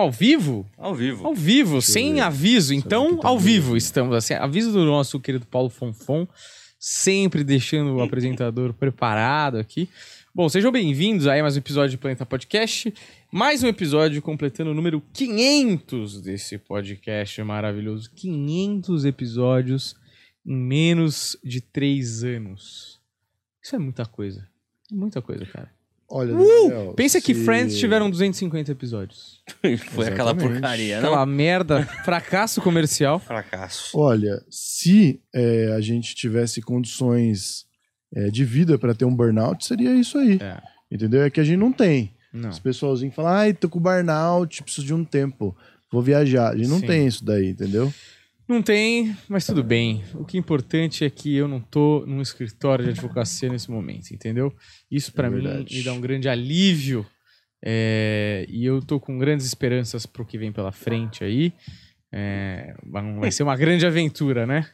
Ao vivo? Ao vivo. Ao vivo, sem ver. aviso. Deixa eu ver Então, tá ao bem. vivo estamos. Assim, aviso do nosso querido Paulo Fonfon, sempre deixando o apresentador preparado aqui. Bom, sejam bem-vindos aí a mais um episódio do Planeta Podcast. Mais um episódio completando o número 500 desse podcast maravilhoso. 500 episódios em menos de três anos. Isso é muita coisa. Muita coisa, cara. Olha, Daniel, Pensa que se- Friends tiveram 250 episódios. Foi aquela porcaria, não? Aquela merda, fracasso comercial. Fracasso. Olha, se é, a gente tivesse condições é, de vida para ter um burnout, seria isso aí. É. Entendeu? É que a gente não tem. Não. Os pessoalzinhos falam, ai, tô com burnout, preciso de um tempo, vou viajar. A gente não Sim. tem isso daí, entendeu? Não tem, mas tudo bem. O que é importante é que eu não tô num escritório de advocacia nesse momento, entendeu? Isso pra É mim me dá um grande alívio. é, e eu tô com grandes esperanças pro que vem pela frente aí. É, vai ser uma grande aventura, né?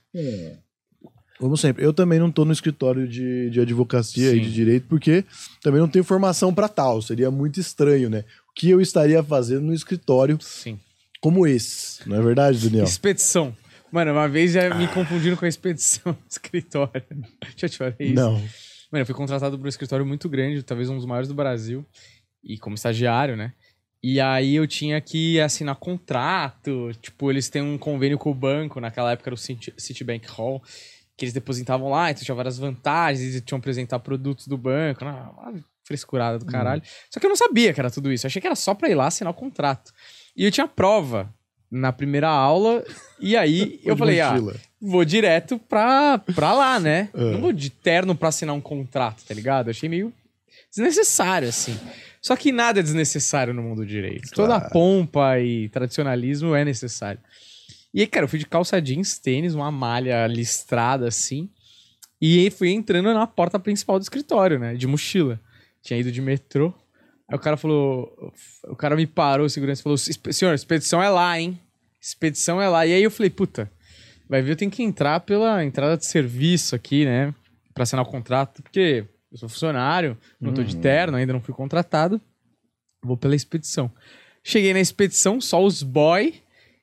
Como sempre. Eu também não tô no escritório de, de advocacia e Sim. de direito, porque também não tenho formação para tal. Seria muito estranho, né? O que eu estaria fazendo no escritório Sim. Como esse? Não é verdade, Daniel? Expedição. Mano, uma vez já me confundiram com a expedição escritório. Já te falei isso. Não. Mano, eu fui contratado por um escritório muito grande, talvez um dos maiores do Brasil, e como estagiário, né? E aí eu tinha que assinar contrato, tipo, eles têm um convênio com o banco, naquela época era o Citi- Citibank Hall, que eles depositavam lá, então tinha várias vantagens, eles tinham que apresentar produtos do banco, não, uma frescurada do caralho. Só que eu não sabia que era tudo isso, eu achei que era só pra ir lá assinar o contrato. E eu tinha prova na primeira aula, e aí eu falei, ah, mochila. vou direto pra, pra lá, né? É. Não vou de terno pra assinar um contrato, tá ligado? Eu achei meio desnecessário, assim. Só que nada é desnecessário no mundo do direito. Toda Claro. pompa e tradicionalismo é necessário. E aí, cara, eu fui de calça jeans, tênis, uma malha listrada, assim. E fui entrando na porta principal do escritório, né? De mochila. Tinha ido de metrô. Aí o cara falou... O cara me parou, o segurança falou... "Espe- Senhor, expedição é lá, hein? Expedição é lá. E aí eu falei, puta... Vai ver, eu tenho que entrar pela entrada de serviço aqui, né? Pra assinar o contrato, porque eu sou funcionário, não tô de Uhum. terno, ainda não fui contratado. Vou pela expedição. Cheguei na expedição, só os boy,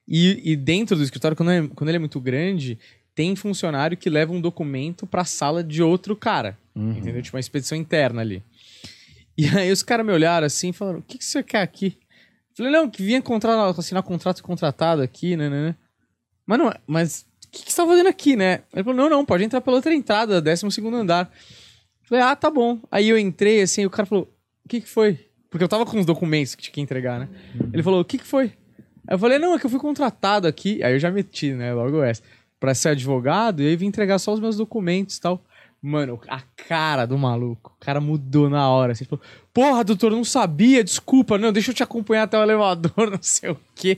e, e dentro do escritório, quando, é- quando ele é muito grande, tem funcionário que leva um documento pra sala de outro cara. Uhum. Entendeu? Tipo uma expedição interna ali. E aí os caras me olharam assim e falaram: O que, que você quer aqui? Eu falei, não, que vinha contra, assinar contrato contratado aqui, né, né, né. Mas não, é- mas o que, que você tá fazendo aqui, né? Ele falou, não, não, pode entrar pela outra entrada, 12 segundo andar. Eu falei, ah, tá bom. Aí eu entrei, assim, o cara falou, o que que foi? Porque eu tava com os documentos que tinha que entregar, né? Ele falou, o que que foi? Aí eu falei, não, é que eu fui contratado aqui. Aí eu já meti, né, logo essa. Pra ser advogado, e aí vim entregar só os meus documentos e tal. Mano, a cara do maluco, o cara mudou na hora. Assim, falou, porra, doutor, não sabia, desculpa, não, deixa eu te acompanhar até o elevador, não sei o quê.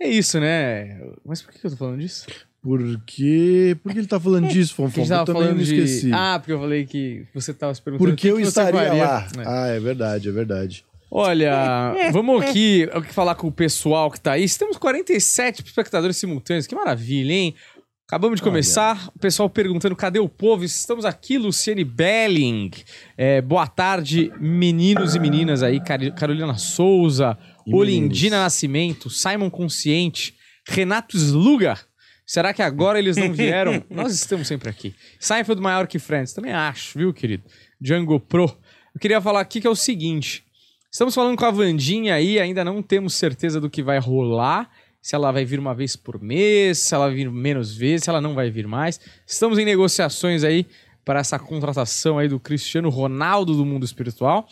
É isso, né? Mas por que eu tô falando disso? Por que, por que ele tá falando disso, Fonfon? Eu tava também falando me de. esqueci. Ah, porque eu falei que você tava se perguntando. Porque eu que que você estaria faria. lá. É. Ah, é verdade, é verdade. Olha, vamos aqui aqui falar com o pessoal que tá aí. Temos 47 espectadores simultâneos. Que maravilha, hein? Acabamos de Olha. começar. O pessoal perguntando cadê o povo. Estamos aqui, Luciane Belling. É, boa tarde, meninos e meninas aí. Carolina Souza, E Olindina meninos. Nascimento, Simon Consciente, Renato Sluga. Será que agora eles não vieram? Nós estamos sempre aqui. Seinfeld maior que Friends. Também acho, viu, querido? Django Pro. Eu queria falar aqui que é o seguinte. Estamos falando com a Vandinha aí, ainda não temos certeza do que vai rolar. Se ela vai vir uma vez por mês, se ela vai vir menos vezes, se ela não vai vir mais. Estamos em negociações aí para essa contratação aí do Cristiano Ronaldo do mundo espiritual.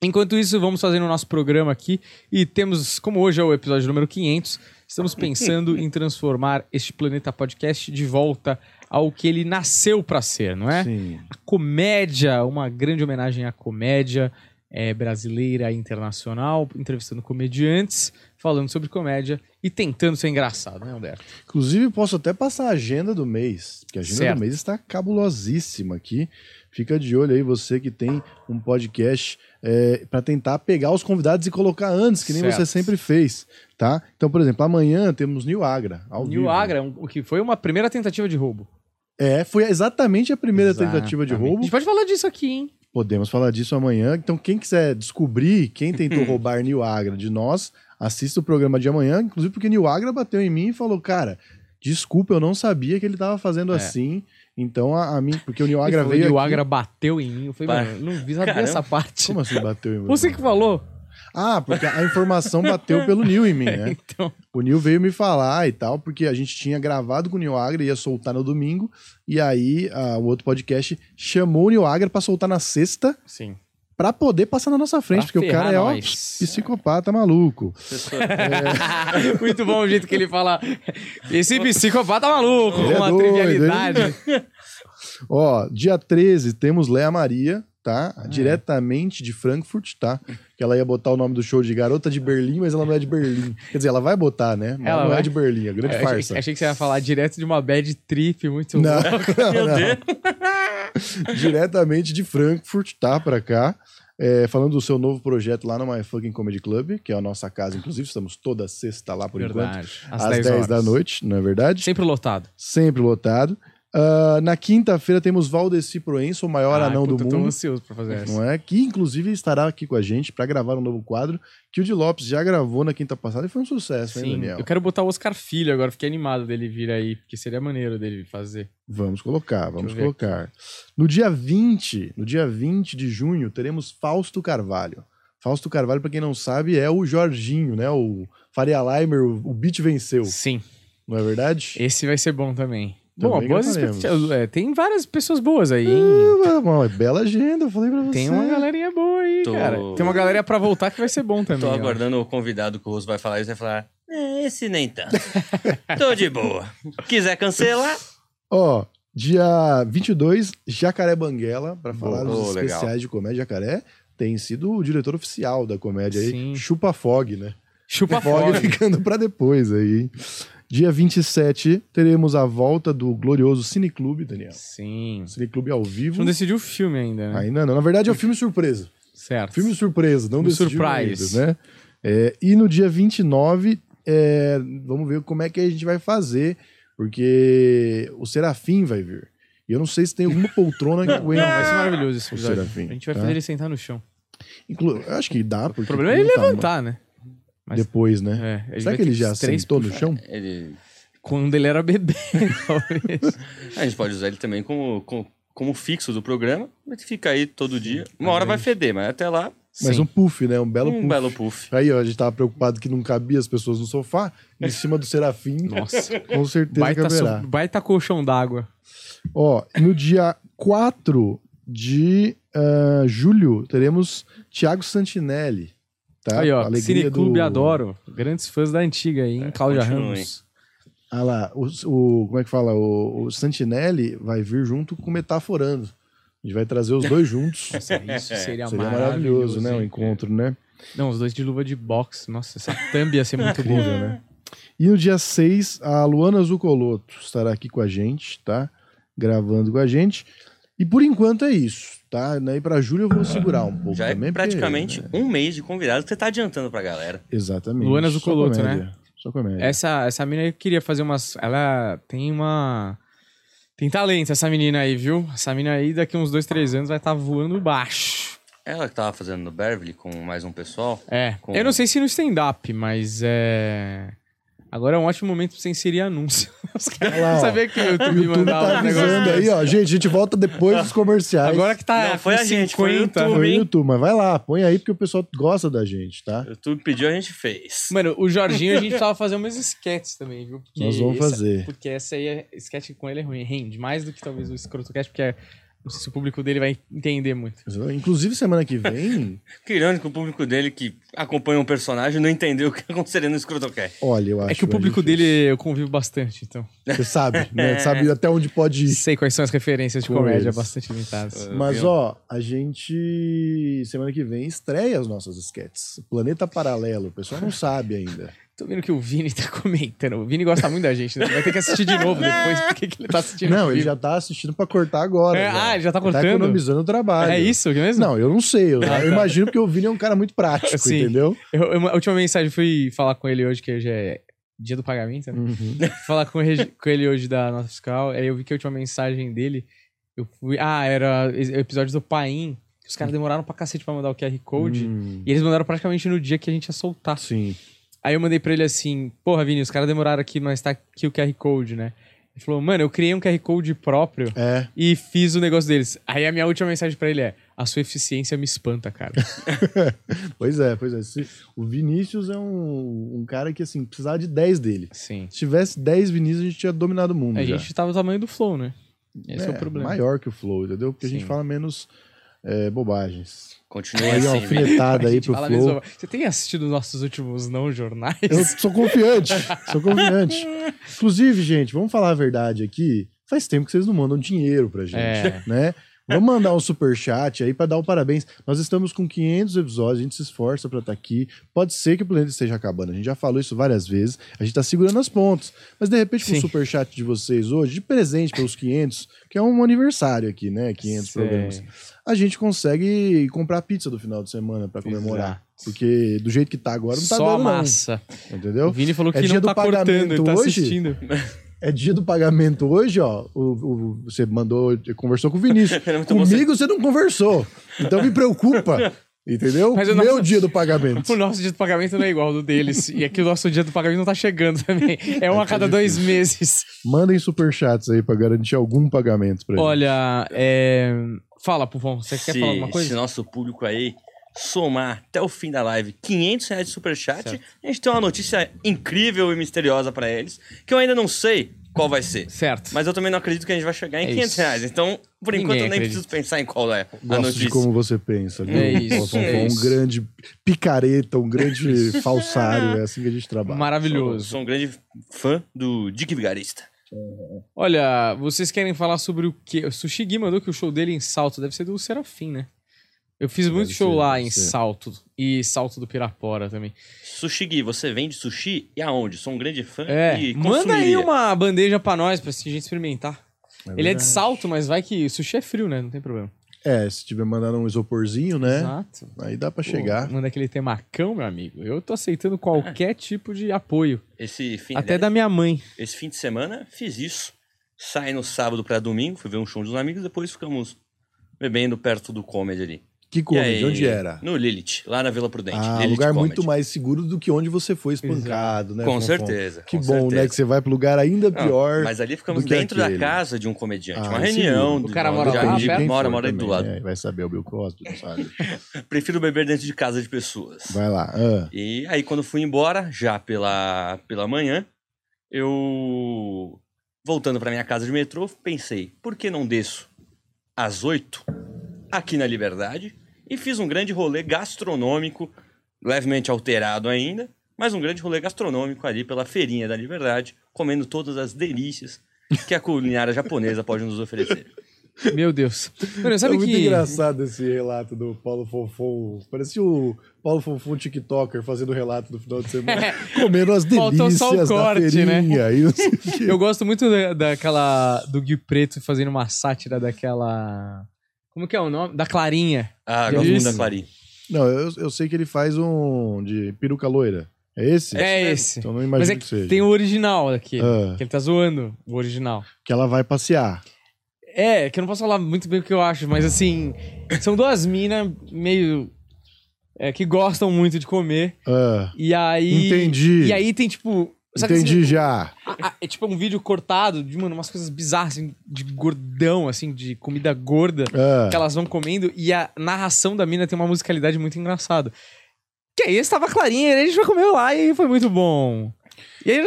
Enquanto isso, vamos fazendo o nosso programa aqui e temos, como hoje é o episódio número 500, estamos pensando em transformar este Planeta Podcast de volta ao que ele nasceu para ser, não é? Sim. a comédia, uma grande homenagem à comédia eh, brasileira e internacional, entrevistando comediantes, falando sobre comédia e tentando ser engraçado, né, Alberto? Inclusive, posso até passar a agenda do mês, que a agenda Certo. do mês está cabulosíssima aqui. Fica de olho aí, você que tem um podcast, para tentar pegar os convidados e colocar antes, que nem Certo. você sempre fez, tá? Então, por exemplo, amanhã temos New Agra, ao New vivo. Agra, o que foi uma primeira tentativa de roubo. É, foi exatamente a primeira tentativa de Exatamente. A roubo. gente pode falar disso aqui, hein? Podemos falar disso amanhã. Então, quem quiser descobrir quem tentou roubar New Agra de nós, assista o programa de amanhã, inclusive porque Nil Agra bateu em mim e falou, cara, desculpa, eu não sabia que ele tava fazendo É. assim. Então, a, a mim, porque o Nil Ele Agra falou, veio o aqui... Agra bateu em mim. Eu falei, mano, não vi Caramba. essa parte. Como assim bateu em mim? Você que falou. Ah, porque a informação bateu pelo Nil em mim, né? Então, O Nil veio me falar e tal, porque a gente tinha gravado com o Nil Agra, ia soltar no domingo, e aí ah, o outro podcast chamou o Nil Agra pra soltar na sexta, sim. pra poder passar na nossa frente, Pra porque o cara é, ó, psicopata maluco. Pessoa- Muito bom o jeito que ele fala. Esse psicopata maluco, Ele é uma doido, trivialidade. Ó, dia 13 temos Léa Maria, tá? Ah, é. Diretamente de Frankfurt, tá? Que ela ia botar o nome do show de Garota de Berlim, mas ela não é de Berlim. Quer dizer, ela vai botar, né? Mas Ela não vai? é de Berlim, é grande Eu achei, farsa. achei que você ia falar direto de uma bad trip muito Não, louca. Meu Deus. diretamente de Frankfurt, tá? Pra cá. É, falando do seu novo projeto lá no My Fucking Comedy Club, que é a nossa casa, inclusive, estamos toda sexta lá por enquanto. Verdade. Às 10, da noite, não é verdade? Sempre lotado. Sempre lotado. Ah, na quinta-feira temos Valdeci Proença, o maior anão puta, do eu Tô mundo. ansioso pra fazer essa. Não é? Que inclusive estará aqui com a gente para gravar um novo quadro que o Di Lopes já gravou na quinta passada e foi um sucesso, hein, Sim, Daniel? eu quero botar o Oscar Filho agora, fiquei animado dele vir aí, porque seria maneiro dele fazer. Vamos colocar, vamos colocar. No dia 20, no dia 20 de junho, teremos Fausto Carvalho. Fausto Carvalho, para quem não sabe, é o Jorginho, né? O Faria Limer, o, o Beat venceu, Sim, não é verdade? esse vai ser bom também. Bom, boas expectativas. É, tem várias pessoas boas aí, hein? Ah, mano, bela agenda, eu falei pra você. Tem uma galerinha boa aí, Tô- cara. Tem uma galerinha pra voltar que vai ser bom também. Tô ó. aguardando o convidado que o Roso vai falar isso vai falar. É, esse nem tanto. Tô de boa. Quiser cancelar, Ó, dia 22, Jacaré Banguela, para falar dos legal. especiais de comédia. Jacaré tem sido o diretor oficial da comédia aí. Sim. Chupa Fog, né? Chupa Fog fora. ficando pra depois aí. hein? Dia 27, teremos a volta do glorioso Cineclube, Daniel. Sim. Cineclube ao vivo. Não decidiu o filme ainda, né? Ainda não. Na verdade, é o filme surpresa. Certo. Filme surpresa, não decidiu surprise. ainda, né? É, e no dia 29, é, vamos ver como é que a gente vai fazer, porque o Serafim vai vir. E eu não sei se tem alguma poltrona que aguenta. Não, vai ser maravilhoso esse O episódio. Serafim, a gente vai tá? fazer ele sentar no chão. Inclu- eu acho que dá, porque. O problema é ele tá levantar, né? Mas- Depois, né? É, Será que ele já três sentou no chão? ele... Quando ele era bebê, talvez. a gente pode usar ele também como, como, como fixo do programa. Ele fica aí todo dia. Uma hora vai feder, mas até lá, Mas Sim. um puff, né? Um belo um puff. belo puff. Aí, ó, a gente tava preocupado que não cabia as pessoas no sofá. Em cima do Serafim, Nossa. com certeza Baita, caberá. so... Baita colchão d'água. Ó, no dia 4 de ah, julho, teremos Thiago Santinelli. Tá? Aí, ó. Alegria Cineclube do... Adoro. Grandes fãs da antiga aí, hein? Cláudia continuem. Ramos. Ah lá, o, o- como é que fala? O, o Santinelli vai vir junto com o Metaforando. A gente vai trazer os dois juntos. Nossa, isso seria, Seria maravilhoso, né? O hein? encontro, né? Não, os dois de luva de boxe. Nossa, essa thumb ia ser muito boa. Incrível, né? E no dia 6, a Luana Zucoloto estará aqui com a gente, tá? Gravando com a gente. E por enquanto é isso, tá? Daí pra julho eu vou segurar um pouco Já também. é porque, praticamente né? um mês de convidado que você tá adiantando pra galera. Exatamente. Luana Só Zucoloto, né? Só comédia. Essa, essa mina aí queria fazer umas. Ela tem uma. Tem talento, essa menina aí, viu? Essa menina aí, daqui uns dois, três anos, vai estar voando baixo. Ela que tava fazendo no Beverly com mais um pessoal. É. Com- Eu não sei se no stand-up, mas é. Agora é um ótimo momento pra você inserir anúncio. Os caras Olha lá, ó. sabia que o O YouTube YouTube mandava tá um avisando aí, ó. Gente, a gente volta depois dos comerciais. Agora que tá. Não, foi a gente, foi o 50. YouTube. Foi no hein? YouTube, mas vai lá, põe aí porque o pessoal gosta da gente, tá? O YouTube pediu, a gente fez. Mano, o Jorginho a gente tava fazendo umas sketches também, viu? Porque Nós vamos essa- fazer. Porque essa aí, é, sketch com ele é ruim, rende mais do que talvez o escrotocast, porque é- não sei se o público dele vai entender muito. Inclusive, semana que vem, Que irônico o público dele que acompanha um personagem não entendeu o que aconteceria no Escrotocast. olha, eu acho É que o público difícil. dele eu convivo bastante, então. Você sabe, né? Sabe até onde pode ir. Sei quais são as referências de Com comédia eles. bastante limitadas. Mas, viu? ó, a gente, semana que vem, estreia as nossas sketches. Planeta Paralelo, o pessoal não sabe ainda. Tô vendo que o Vini tá comentando. O Vini gosta muito da gente, né? Vai ter que assistir de novo depois, porque que ele tá assistindo. Não, ele já tá assistindo pra cortar agora. É, ah, ele já tá Tá cortando? economizando o trabalho. É isso mesmo? Não, eu não sei. Eu, Ah, eu tá. imagino porque o Vini é um cara muito prático, Sim. entendeu? Eu, eu- a última mensagem fui falar com ele hoje, que hoje é dia do pagamento, né? Uhum. Fui falar com, ele- com ele hoje da nota fiscal, aí eu vi que a última mensagem dele, eu fui... Ah, era o episódio do Paim, que os caras demoraram pra cacete pra mandar o QR Code, Hum, e eles mandaram praticamente no dia que a gente ia soltar. sim. Aí eu mandei pra ele assim, porra, Vini, os caras demoraram aqui, mas tá aqui o QR Code, né? Ele falou, mano, eu criei um QR Code próprio É. e fiz o negócio deles. Aí a minha última mensagem pra ele é, a sua eficiência me espanta, cara. Pois é, pois é. O Vinícius é um, um cara que, assim, precisava de 10 dele. Sim. Se tivesse 10 Vinícius, a gente tinha dominado o mundo. A já. gente tava do tamanho do Flow, né? Esse é, o problema. Maior que o Flow, entendeu? Porque a gente Sim. fala menos é, bobagens. Continue Aí, assim, alfinetada aí pro Flow. Você tem assistido os nossos últimos não jornais? Eu sou confiante, sou confiante. Inclusive, gente, vamos falar a verdade aqui. Faz tempo que vocês não mandam dinheiro pra gente, É. né? Vamos mandar um superchat aí pra dar o parabéns. Nós estamos com 500 episódios, a gente se esforça pra estar aqui. Pode ser que o planeta esteja acabando, a gente já falou isso várias vezes. A gente tá segurando as pontas. Mas de repente, com o Sim. superchat de vocês hoje, de presente pelos 500, que é um aniversário aqui, né? 500 Sei. programas. A gente consegue comprar pizza do final de semana pra comemorar. Exato. Porque do jeito que tá agora não tá Só dando, não. massa. Entendeu? O Vini falou É que dia não do tá cortando, ele pagamento tá hoje? assistindo. É dia do pagamento hoje, ó. O, o- você mandou, conversou com o Vinícius. Comigo você não conversou. Então me preocupa. Entendeu? Mas o Meu nosso- dia do pagamento. O nosso dia do pagamento não é igual ao do deles. E aqui o nosso dia do pagamento não tá chegando também. É um a cada dois meses. Mandem superchats aí pra garantir algum pagamento pra gente. Olha, é... Fala, Pufão, você quer se, falar alguma coisa? se nosso público aí somar até o fim da live 500 reais de superchat, Certo. a gente tem uma notícia incrível e misteriosa pra eles, que eu ainda não sei qual vai ser. Certo. Mas eu também não acredito que a gente vai chegar em É 500 isso. reais. Então, por Ninguém enquanto, eu nem acredita. preciso pensar em qual é a Gosto notícia. de como você pensa. Viu? É isso, é um isso. grande picareta, um grande falsário. É assim que a gente trabalha. Sou, Maravilhoso. sou um grande fã do Dick Vigarista. Olha, vocês querem falar sobre o quê? O Sushi Gui mandou que o show dele em Salto deve ser do Serafim, né? Eu fiz muito Deve show ser, lá em ser. Salto. E Salto do Pirapora também. Sushi Gui, você vende sushi e aonde? Sou um grande fã É, e manda aí consumiria. uma bandeja pra nós, pra gente experimentar. É Ele é de. Salto, mas vai que sushi é frio, né? Não tem problema. É, se tiver mandando um isoporzinho, né? Exato. Aí dá pra Pô, chegar. Manda aquele temacão, meu amigo. Eu tô aceitando qualquer tipo de apoio. Esse fim, Até da minha mãe. esse fim de semana fiz isso. Saí no sábado pra domingo, fui ver um show dos amigos, depois ficamos bebendo perto do comedy ali. Que comedy? Onde era? No Lilith, lá na Vila Prudente. Ah, Lilith lugar Comedy. muito mais seguro do que onde você foi espancado, né? Com certeza. Que com bom, certeza. né? Que você vai pro lugar ainda Não, pior. mas ali ficamos do que dentro aquele. da casa de um comediante. Ah, uma reunião. O do- cara do- mora de lá perto? Mora, mora aí do lado. né? Vai saber o Bill Cosby, não sabe? Prefiro beber dentro de casa de pessoas. Vai lá. ah. E aí, quando fui embora, já pela, pela manhã, eu. Voltando pra minha casa de metrô, pensei, por que não desço às oito aqui na Liberdade e fiz um grande rolê gastronômico, levemente alterado ainda, mas um grande rolê gastronômico ali pela feirinha da Liberdade, comendo todas as delícias que a culinária japonesa pode nos oferecer. Meu Deus. Mano, É sabe muito que... engraçado esse relato do Paulo Fonfon. Parecia o Paulo Fonfon TikToker fazendo o relato do final de semana. comendo as Faltou delícias só o corte, da feirinha. Quê. Eu gosto muito da, daquela... Do Gui Preto fazendo uma sátira daquela... Como que é o nome? Da Clarinha. Ah, Que gosto muito da Clarim. Não, eu, eu sei que ele faz um de peruca loira. É esse? É esse. Então não Mas imagino é que que seja. tem o original daquele. Ah. Que ele tá zoando o original. Que ela vai passear. É, que eu não posso falar muito bem o que eu acho, mas assim, são duas minas meio. é, que gostam muito de comer. Ah, E aí. Entendi. E aí tem tipo. Sabe entendi assim, já. a- a- é tipo um vídeo cortado de, mano, umas coisas bizarras, assim, de gordão, assim, de comida gorda Ah. que elas vão comendo. E a narração da mina tem uma musicalidade muito engraçada. Que aí estava clarinha, a gente foi comer lá e foi muito bom. E aí,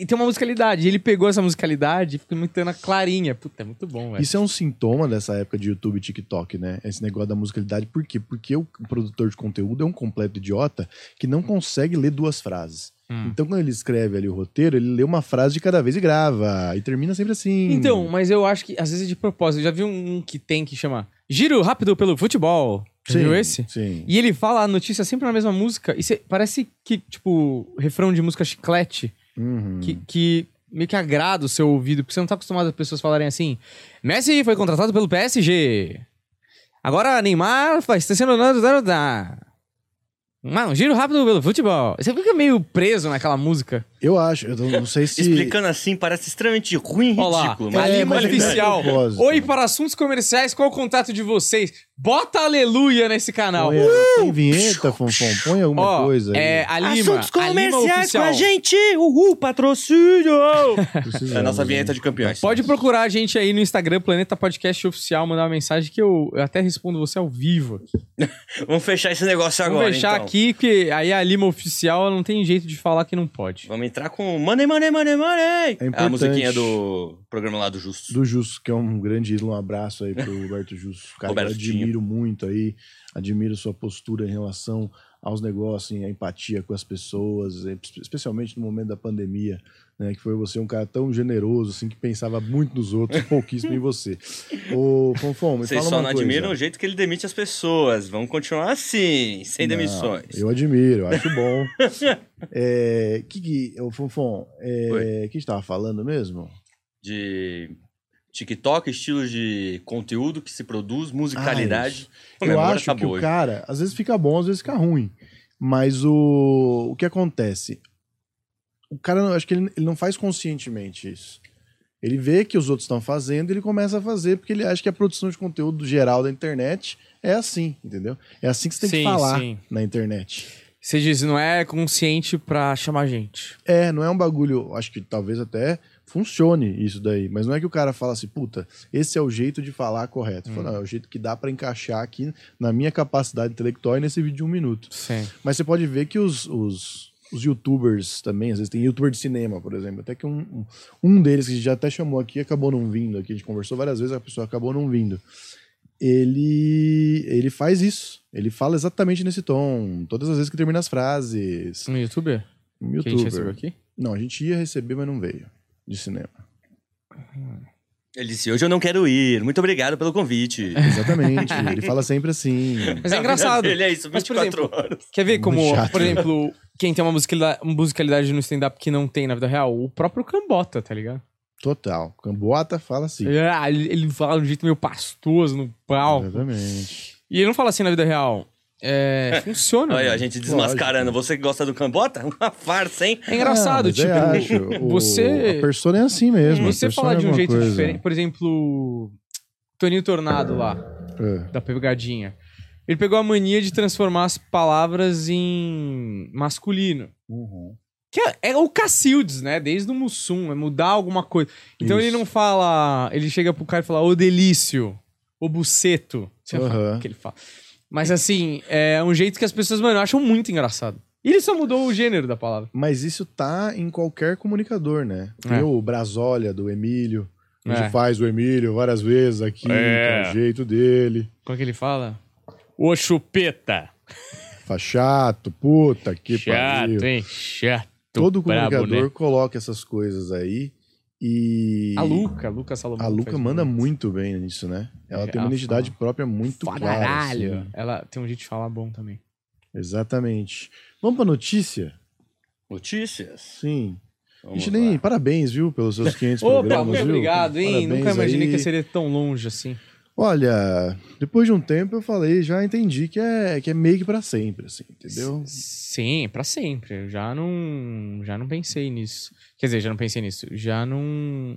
e tem uma musicalidade. E ele pegou essa musicalidade e ficou imitando a clarinha. Puta, é muito bom, velho. Isso é um sintoma dessa época de YouTube e TikTok, né? Esse negócio da musicalidade. Por quê? Porque o produtor de conteúdo é um completo idiota que não consegue ler duas frases. Hum. Então, quando ele escreve ali o roteiro, ele lê uma frase de cada vez e grava. E termina sempre assim. Então, mas eu acho que às vezes é de propósito. Eu já vi um, um que tem que chama Giro Rápido pelo Futebol. Sim, viu esse? Sim. E ele fala a notícia sempre na mesma música. E cê- parece que, tipo, refrão de música chiclete, Uhum. que, que meio que agrada o seu ouvido, porque você não tá acostumado as pessoas falarem assim: Messi foi contratado pelo PSG. Agora Neymar faz está sendo. Mano, giro rápido pelo futebol. Você fica meio preso naquela música. Eu acho, eu não- sei se. Explicando assim parece extremamente ruim e lá, ridículo. a Mas É, mas é. Oi, para assuntos comerciais, qual o contato de vocês? Bota aleluia nesse canal. Põe, tem vinheta, Fonfon? Põe alguma Ó, coisa aí. é a Lima. Assuntos a Lima comerciais com a gente! Uhul, patrocínio! É a nossa vinheta de campeões. Pode procurar a gente aí no Instagram, Planeta Podcast Oficial, mandar uma mensagem que eu, eu até respondo você ao vivo. Vamos fechar esse negócio Vamos agora, deixar então. aqui que aí a Lima Oficial não tem jeito de falar que não pode. Vamos entrar com Money, Money, Money, Money! É a musiquinha do programa lá do Justo. Do Justo, que é um grande ídolo. Um abraço aí pro Roberto Justo. Cara, que eu admiro muito aí. Admiro sua postura em relação aos negócios, a empatia com as pessoas, especialmente no momento da pandemia, né? Que foi você um cara tão generoso, assim, que pensava muito nos outros, pouquíssimo em você. Ô, Fonfon, me Vocês fala só uma não coisa. admiram o jeito que ele demite as pessoas. Vamos continuar assim, sem Não, demissões. Eu admiro, eu acho bom. é, que que, ô, Fonfon, é, o que a gente tava falando mesmo? De TikTok, estilos de conteúdo que se produz, musicalidade. Pô, Eu acho tá que boa o hoje. cara, às vezes fica bom, às vezes fica ruim. Mas o, o que acontece? O cara, acho que ele, ele não faz conscientemente isso. Ele vê que os outros estão fazendo e ele começa a fazer porque ele acha que a produção de conteúdo geral da internet é assim, entendeu? É assim que você tem Sim, que falar sim. na internet. Você diz, não é consciente pra chamar gente. É, não é um bagulho, acho que talvez até funcione isso daí, mas não é que o cara fala assim, puta, esse é o jeito de falar correto. Hum. Fala, não, é o jeito que dá pra encaixar aqui na minha capacidade intelectual e nesse vídeo de um minuto. Sim. Mas você pode ver que os, os, os youtubers também, às vezes tem youtuber de cinema, por exemplo, até que um, um, deles que a gente já até chamou aqui acabou não vindo aqui, a gente conversou várias vezes, a pessoa acabou não vindo. Ele, ele faz isso, ele fala exatamente nesse tom, todas as vezes que termina as frases. Um youtuber? Um Que a gente recebeu youtuber. aqui? Não, a gente ia receber, mas não veio. De cinema. Ele disse, hoje eu não quero ir. Muito obrigado pelo convite. Exatamente. ele fala sempre assim. Mas é engraçado. Ele é isso, Mas, por 24 exemplo, horas. Quer ver como, chato. por exemplo, quem tem uma musicalidade, no stand-up que não tem na vida real? O próprio Cambota, tá ligado? Total. Camboata fala assim. Ele, ele fala de um jeito meio pastoso no palco. Exatamente. E ele não fala assim na vida real. É, funciona. Olha, a gente desmascarando. Você que gosta do Cambota? Uma farsa, hein? É engraçado, Ah, tipo. O- você- A persona é assim mesmo. você falar é de um jeito coisa. diferente. Por exemplo, Toninho Tornado lá, É. da pegadinha. Ele pegou a mania de transformar as palavras em masculino. Que é, é o Cacildes, né? Desde o Mussum, é mudar alguma coisa. Então Isso. ele não fala. Ele chega pro cara e fala, ô delício, ô buceto. Você fala Aham. o que ele fala. Mas assim, é um jeito que as pessoas, mano, acham muito engraçado. E ele só mudou o gênero da palavra. Mas isso tá em qualquer comunicador, né? Tem É. o Brasólia do Emílio. A gente É. faz o Emílio várias vezes aqui, É. que é o jeito dele. Como é que ele fala? Ô chupeta. Faz chato, puta que Chato, pariu. hein? Chato. Todo brabo, comunicador né? coloca essas coisas aí e A Luca, a Luca Salomão. a Luca manda muito bem nisso, né? Ela É, tem uma ela identidade fala. própria muito Pra clara. caralho. assim. Ela tem um jeito de falar bom também. Exatamente. Vamos pra notícia? Notícias. Sim. A Vamos gente nem. lá. Parabéns, viu, pelos seus 500 Opa, programas, muito viu? obrigado, hein? Parabéns Nunca imaginei aí. que seria tão longe assim. Olha, depois de um tempo eu falei, já entendi que é, que é meio que pra sempre, assim, entendeu? Sim, pra sempre. Eu já não, já não pensei nisso. Quer dizer, já não pensei nisso. Já não,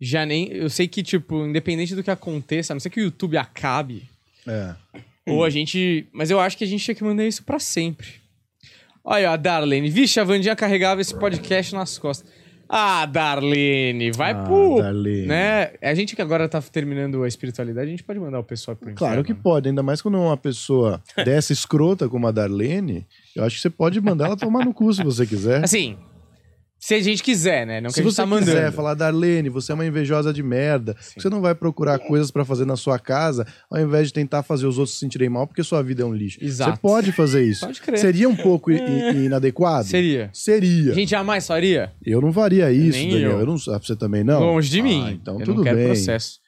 já nem. Eu sei que tipo, independente do que aconteça, a não ser que o YouTube acabe, É. ou a gente, mas eu acho que a gente tinha que mandar isso pra sempre. Olha, a Darlene, vixe, a Vandinha carregava esse podcast nas costas. Ah, Darlene, vai Ah, pro, Darlene. né? A gente que agora tá terminando a espiritualidade, a gente pode mandar o pessoal pro Claro que inferno. pode, ainda mais quando é uma pessoa dessa escrota como a Darlene, eu acho que você pode mandar ela tomar no cu se você quiser. Assim, se a gente quiser, né? Não que se a gente você tá mandando. quiser falar, Darlene, você é uma invejosa de merda, Sim. você não vai procurar coisas pra fazer na sua casa, ao invés de tentar fazer os outros se sentirem mal, porque sua vida é um lixo. Exato. Você pode fazer isso. Pode crer. Seria um pouco inadequado? Seria. Seria. A gente jamais faria? Eu não faria isso, Nem Daniel. eu. Eu. não, ah, você também não? Longe de Ah, mim. Então eu tudo não quero bem. processo.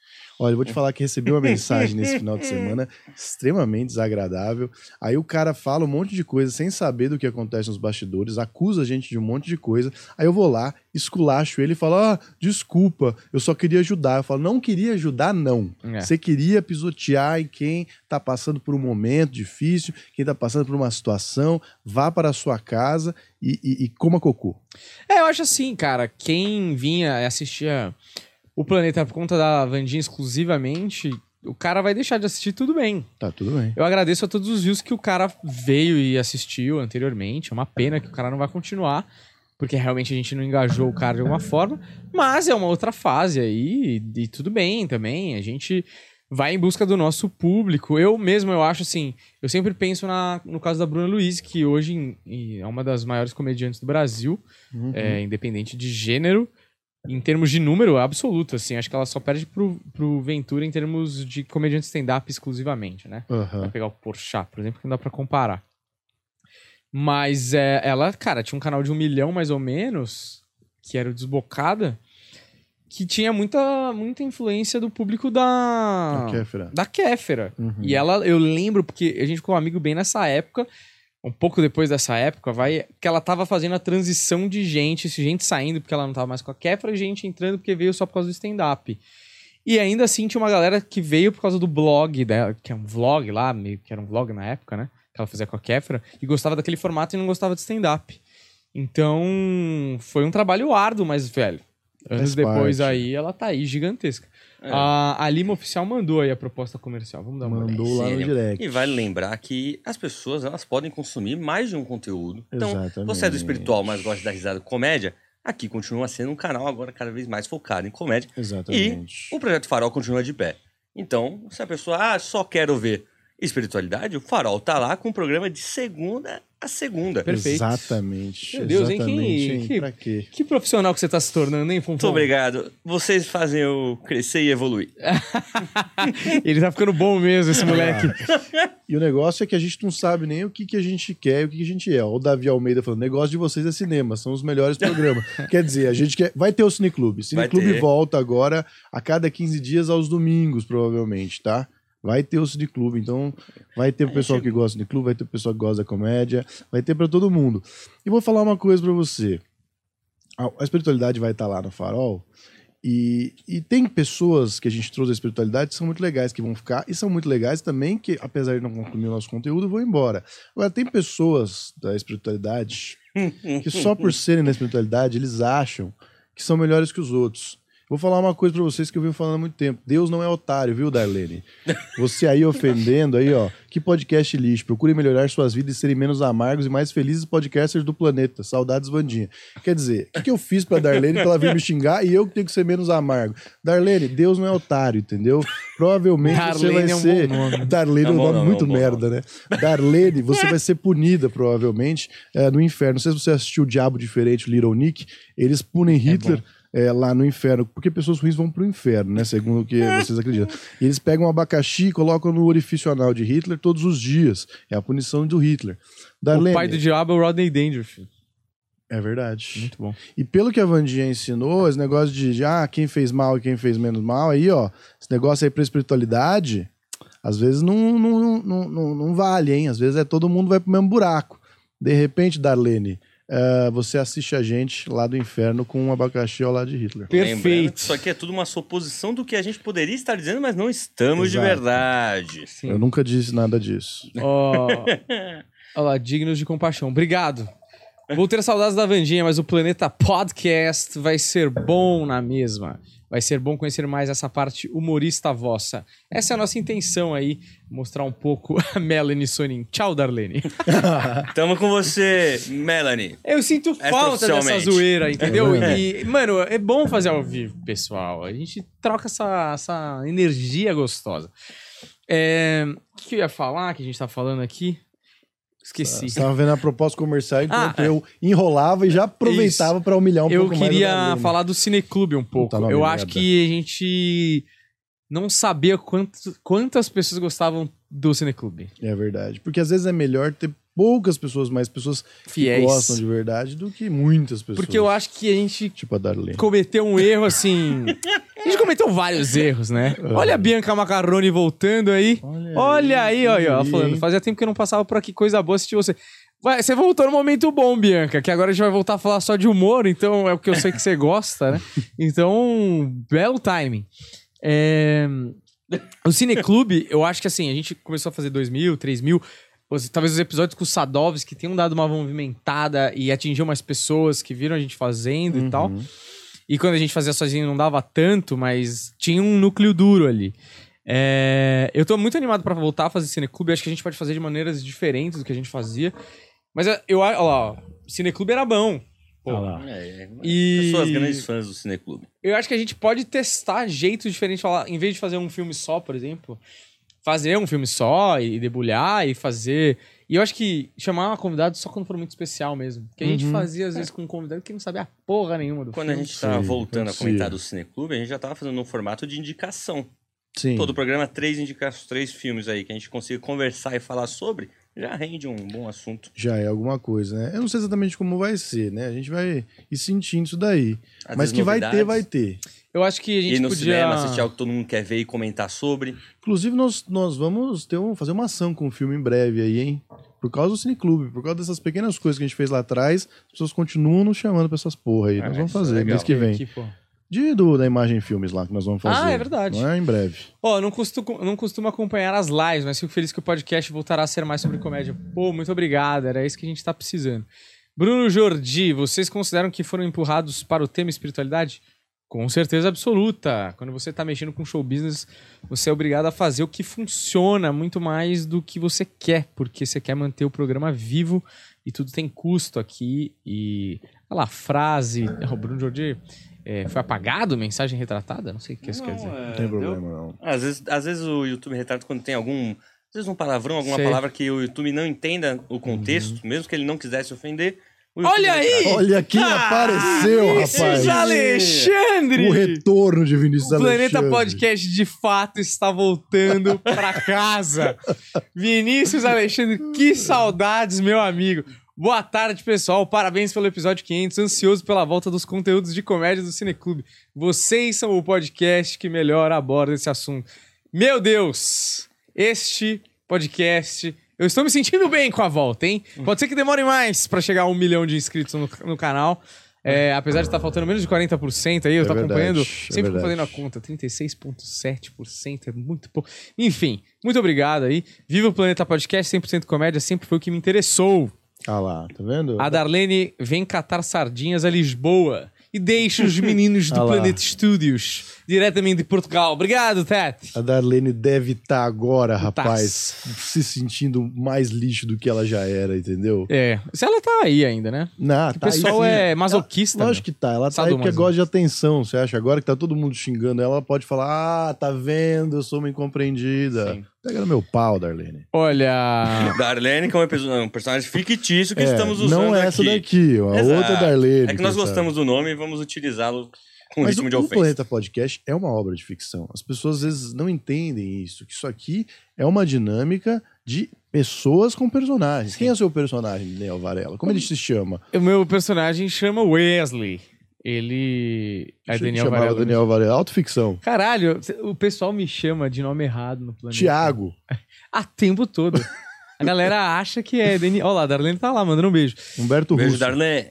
Olha, eu vou te falar que recebi uma mensagem nesse final de semana extremamente desagradável. Aí o cara fala um monte de coisa sem saber do que acontece nos bastidores, acusa a gente de um monte de coisa. Aí eu vou lá, esculacho ele e falo: Ah, desculpa, eu só queria ajudar. Eu falo: Não queria ajudar, não. É. Você queria pisotear em quem tá passando por um momento difícil, quem tá passando por uma situação, vá para a sua casa e, e, e coma cocô. É, eu acho assim, cara. Quem vinha e assistia o Planeta por conta da Vandinha exclusivamente, o cara vai deixar de assistir, tudo bem. Tá, tudo bem. Eu agradeço a todos os views que o cara veio e assistiu anteriormente. É uma pena que o cara não vai continuar, porque realmente a gente não engajou o cara de alguma forma. Mas é uma outra fase aí, e, e tudo bem também. A gente vai em busca do nosso público. Eu mesmo, eu acho assim, eu sempre penso na, no caso da Bruna Luiz, que hoje em- em- é uma das maiores comediantes do Brasil, Uhum. é, independente de gênero. Em termos de número, absoluto, assim. Acho que ela só perde pro, pro Ventura em termos de comediante stand-up exclusivamente, né? Vai Aham. pegar o Porchat, por exemplo, que não dá pra comparar. Mas é, ela, cara, tinha um canal de um milhão mais ou menos, que era o Desbocada, que tinha muita, muita influência do público da. A Kéfera. Da Kéfera. Uhum. E ela, eu lembro, porque a gente ficou amigo bem nessa época, um pouco depois dessa época, vai, que ela tava fazendo a transição de gente, gente saindo porque ela não tava mais com a Kéfera, e gente entrando porque veio só por causa do stand-up. E ainda assim tinha uma galera que veio por causa do blog dela, que é um vlog lá, meio que era um vlog na época, né? Que ela fazia com a Kéfera, e gostava daquele formato e não gostava de stand-up. Então, foi um trabalho árduo, mas, velho, anos Faz depois parte. aí, ela tá aí, gigantesca. É. A, a Lima Oficial mandou aí a proposta comercial. Vamos dar uma olhada. Mandou lá no Sim. direct. E vale lembrar que as pessoas elas podem consumir mais de um conteúdo. Então, Exatamente. você é do espiritual, mas gosta dar risada com comédia, aqui continua sendo um canal agora cada vez mais focado em comédia. Exatamente. O Projeto Farol continua de pé. Então, se a pessoa ah, só quero ver espiritualidade, o Farol tá lá com um programa de segunda a segunda. Perfeito. Exatamente. Meu Deus, hein? Que- Exatamente, hein? que- Pra quê? Que profissional que você tá se tornando, hein, Fonfon? Muito obrigado. Vocês fazem eu crescer e evoluir. Ele tá ficando bom mesmo, esse moleque. E o negócio é que a gente não sabe nem o que, que a gente quer e o que, que a gente é. O Davi Almeida falando, negócio de vocês é cinema, são os melhores programas. Quer dizer, a gente quer. Vai ter o Cineclube. Cineclube volta agora a cada 15 dias aos domingos, provavelmente, tá? Vai ter o Cineclube, então vai ter o pessoal que gosta do Cineclube, vai ter o pessoal que gosta da comédia, vai ter pra todo mundo. E vou falar uma coisa pra você. A, a espiritualidade vai estar lá no farol. E, e tem pessoas que a gente trouxe da espiritualidade que são muito legais, que vão ficar, e são muito legais também, que apesar de não consumir o nosso conteúdo, vão embora. Agora, tem pessoas da espiritualidade que só por serem da espiritualidade, eles acham que são melhores que os outros. Vou falar uma coisa pra vocês que eu venho falando há muito tempo. Deus não é otário, viu, Darlene? Você aí ofendendo aí, ó. Que podcast lixo. Procure melhorar suas vidas e serem menos amargos e mais felizes podcasters do planeta. Saudades, Vandinha. Quer dizer, o que, que eu fiz pra Darlene pra ela vir me xingar e eu que tenho que ser menos amargo? Darlene, Deus não é otário, entendeu? Provavelmente você Darlene vai é um ser. bom nome. Darlene é É um nome muito é bom merda, né? Darlene, você vai ser punida, provavelmente, é, no inferno. Não sei se você assistiu o Diabo Diferente, Little Nick. Eles punem Hitler. é, lá no inferno, porque pessoas ruins vão pro inferno, né? Segundo o que vocês acreditam. E eles pegam um abacaxi e colocam no orifício anal de Hitler todos os dias. É a punição do Hitler. Darlene, O pai do diabo é o Rodney Dangerfield. É verdade. Muito bom. E pelo que a Vandinha ensinou, esse negócio de, de, ah, quem fez mal e quem fez menos mal, aí, ó, esse negócio aí pra espiritualidade, às vezes não, não, não, não, não vale, hein? Às vezes é todo mundo vai pro mesmo buraco. De repente, Darlene, eh, você assiste a gente lá do inferno com um abacaxi ao lado de Hitler. Lembrando Perfeito. que Isso aqui é tudo uma suposição do que a gente poderia estar dizendo, mas não estamos de Exato. verdade. Sim. Eu nunca disse nada disso. Ó, Olha lá, dignos de compaixão. Obrigado. Vou ter saudades da Vandinha, mas o Planeta Podcast vai ser bom na mesma. Vai ser bom conhecer mais essa parte humorista vossa. Essa é a nossa intenção aí, mostrar um pouco a Melanie Sonin. Tchau, Darlene. Tamo com você, Melanie. Eu sinto falta dessa zoeira, entendeu? É e, mano, é bom fazer ao vivo, pessoal. A gente troca essa, essa energia gostosa. É, O que eu ia falar que a gente tá falando aqui? Esqueci. Você tava vendo a proposta comercial enquanto Ah, é. eu enrolava e já aproveitava pra humilhar um eu pouco mais. a queria falar do Cineclube um pouco. Puta eu merda. acho que a gente não sabia quanto- quantas pessoas gostavam do Cineclube. É verdade. Porque às vezes é melhor ter poucas pessoas, mais pessoas que Fiéis. gostam de verdade do que muitas pessoas. Porque eu acho que a gente Tipo a Darlene. cometeu um erro assim. A gente cometeu vários erros, né? Olha a Bianca Macarrone voltando aí. Olha Olha aí, ó, aí, ó, aí, falando. Fazia tempo que eu não passava por aqui, coisa boa assistir você. Vai, você voltou no momento bom, Bianca, que agora a gente vai voltar a falar só de humor, então é o que eu sei que você gosta, né? Então, belo timing. É, O Cineclube, eu acho que assim, a gente começou a fazer 2 mil, 3 mil. Talvez os episódios com o Sadovski tenham dado uma movimentada e atingiu mais pessoas que viram a gente fazendo e tal. E quando a gente fazia sozinho não dava tanto, mas tinha um núcleo duro ali. É, eu tô muito animado pra voltar a fazer Cineclube. Acho que a gente pode fazer de maneiras diferentes do que a gente fazia. Mas eu, eu olha lá, ó, Cineclube era bom. Pô, Olha lá. É, E- Pessoas grandes fãs do Cineclube. Eu acho que a gente pode testar jeitos diferentes de falar. Em vez de fazer um filme só, por exemplo, fazer um filme só e debulhar e fazer. E eu acho que chamar um convidado só quando for muito especial mesmo. Que a gente Uhum. fazia, às vezes, com um convidado que não sabia a porra nenhuma do Quando a filme. gente tava Sim, voltando a acontecia. comentar do Cineclube, a gente já tava fazendo um formato de indicação. Sim. Todo o programa, três indicações, três filmes aí que a gente consiga conversar e falar sobre, já rende um bom assunto. Já é alguma coisa, né? Eu não sei exatamente como vai ser, né? A gente vai ir sentindo isso daí. Às Mas que vai ter, vai ter. Eu acho que a gente Ir no podia... cinema, assistir algo que todo mundo quer ver e comentar sobre. Inclusive, nós, nós vamos ter um, fazer uma ação com o filme em breve aí, hein? Por causa do Cineclube, por causa dessas pequenas coisas que a gente fez lá atrás, as pessoas continuam nos chamando pra essas porra aí. Ah, nós vamos é fazer legal. mês que vem. De, do, da Imagem Filmes lá que nós vamos fazer. Ah, é verdade. Não é em breve. Ó, eu não costumo, não costumo acompanhar as lives, mas fico feliz que o podcast voltará a ser mais sobre comédia. Pô, muito obrigado, era isso que a gente tá precisando. Bruno Jordi, vocês consideram que foram empurrados para o tema espiritualidade? Com certeza absoluta. Quando você tá mexendo com show business, você é obrigado a fazer o que funciona muito mais do que você quer, porque você quer manter o programa vivo e tudo tem custo aqui. E. Olha lá, frase. O Bruno Jordi. é, foi apagado? Mensagem retratada? Não sei o que isso quer dizer. Não tem problema, não. Às vezes, às vezes o YouTube retrata quando tem algum. Às vezes um palavrão, alguma Sei. palavra que o YouTube não entenda o contexto, mesmo que ele não quisesse ofender. Olha aí! retrata. Olha quem apareceu, Vinícius rapaz. Alexandre! O retorno de Vinícius O Planeta Alexandre. Podcast de fato está voltando pra casa. Vinícius Alexandre, que saudades, meu amigo. Boa tarde, pessoal. Parabéns pelo episódio 500. Ansioso pela volta dos conteúdos de comédia do Cineclube. Vocês são o podcast que melhor aborda esse assunto. Meu Deus! Este podcast. Eu estou me sentindo bem com a volta, hein? Pode ser que demore mais pra chegar a um milhão de inscritos no, no canal. É, apesar de estar faltando menos de 40% aí, eu É tô verdade, acompanhando. é Sempre verdade. fazendo a conta, 36,7% é muito pouco. Enfim, muito obrigado aí. Viva o Planeta Podcast, 100% comédia, sempre foi o que me interessou. Ah lá, tá vendo? A Darlene vem catar sardinhas a Lisboa e deixa os meninos do lá. Planeta Studios, diretamente de Portugal. Obrigado, Tati. A Darlene deve estar agora, Tá. rapaz, se sentindo mais lixo do que ela já era, entendeu? É, se ela tá aí ainda, né? Não, O pessoal é masoquista. Lógico que tá. Ela tá aí porque gosta de atenção, você acha? Agora que tá todo mundo xingando ela, ela pode falar: Ah, tá vendo? Eu sou uma incompreendida. Sim. Pega no meu pau, Darlene. Olha. Darlene, que é um, um personagem fictício que É, estamos usando não é essa aqui. daqui, a Exato. outra Darlene. É que nós sabe? gostamos do nome e vamos utilizá-lo com Mas ritmo o, de o ofensa. Planeta Podcast é uma obra de ficção. As pessoas às vezes não entendem isso, que isso aqui é uma dinâmica de pessoas com personagens. Quem é o seu personagem, Neo Varela? Como ele se chama? O meu personagem chama Wesley. Ele. É Daniel Chamava Varela. Daniel Varela. Autoficção. Caralho, o pessoal me chama de nome errado no planeta. Tiago. A tempo todo. A galera acha que é Daniel. Olha lá, a Darlene tá lá, mandando um beijo. Humberto Beijo, Russo. Darlene.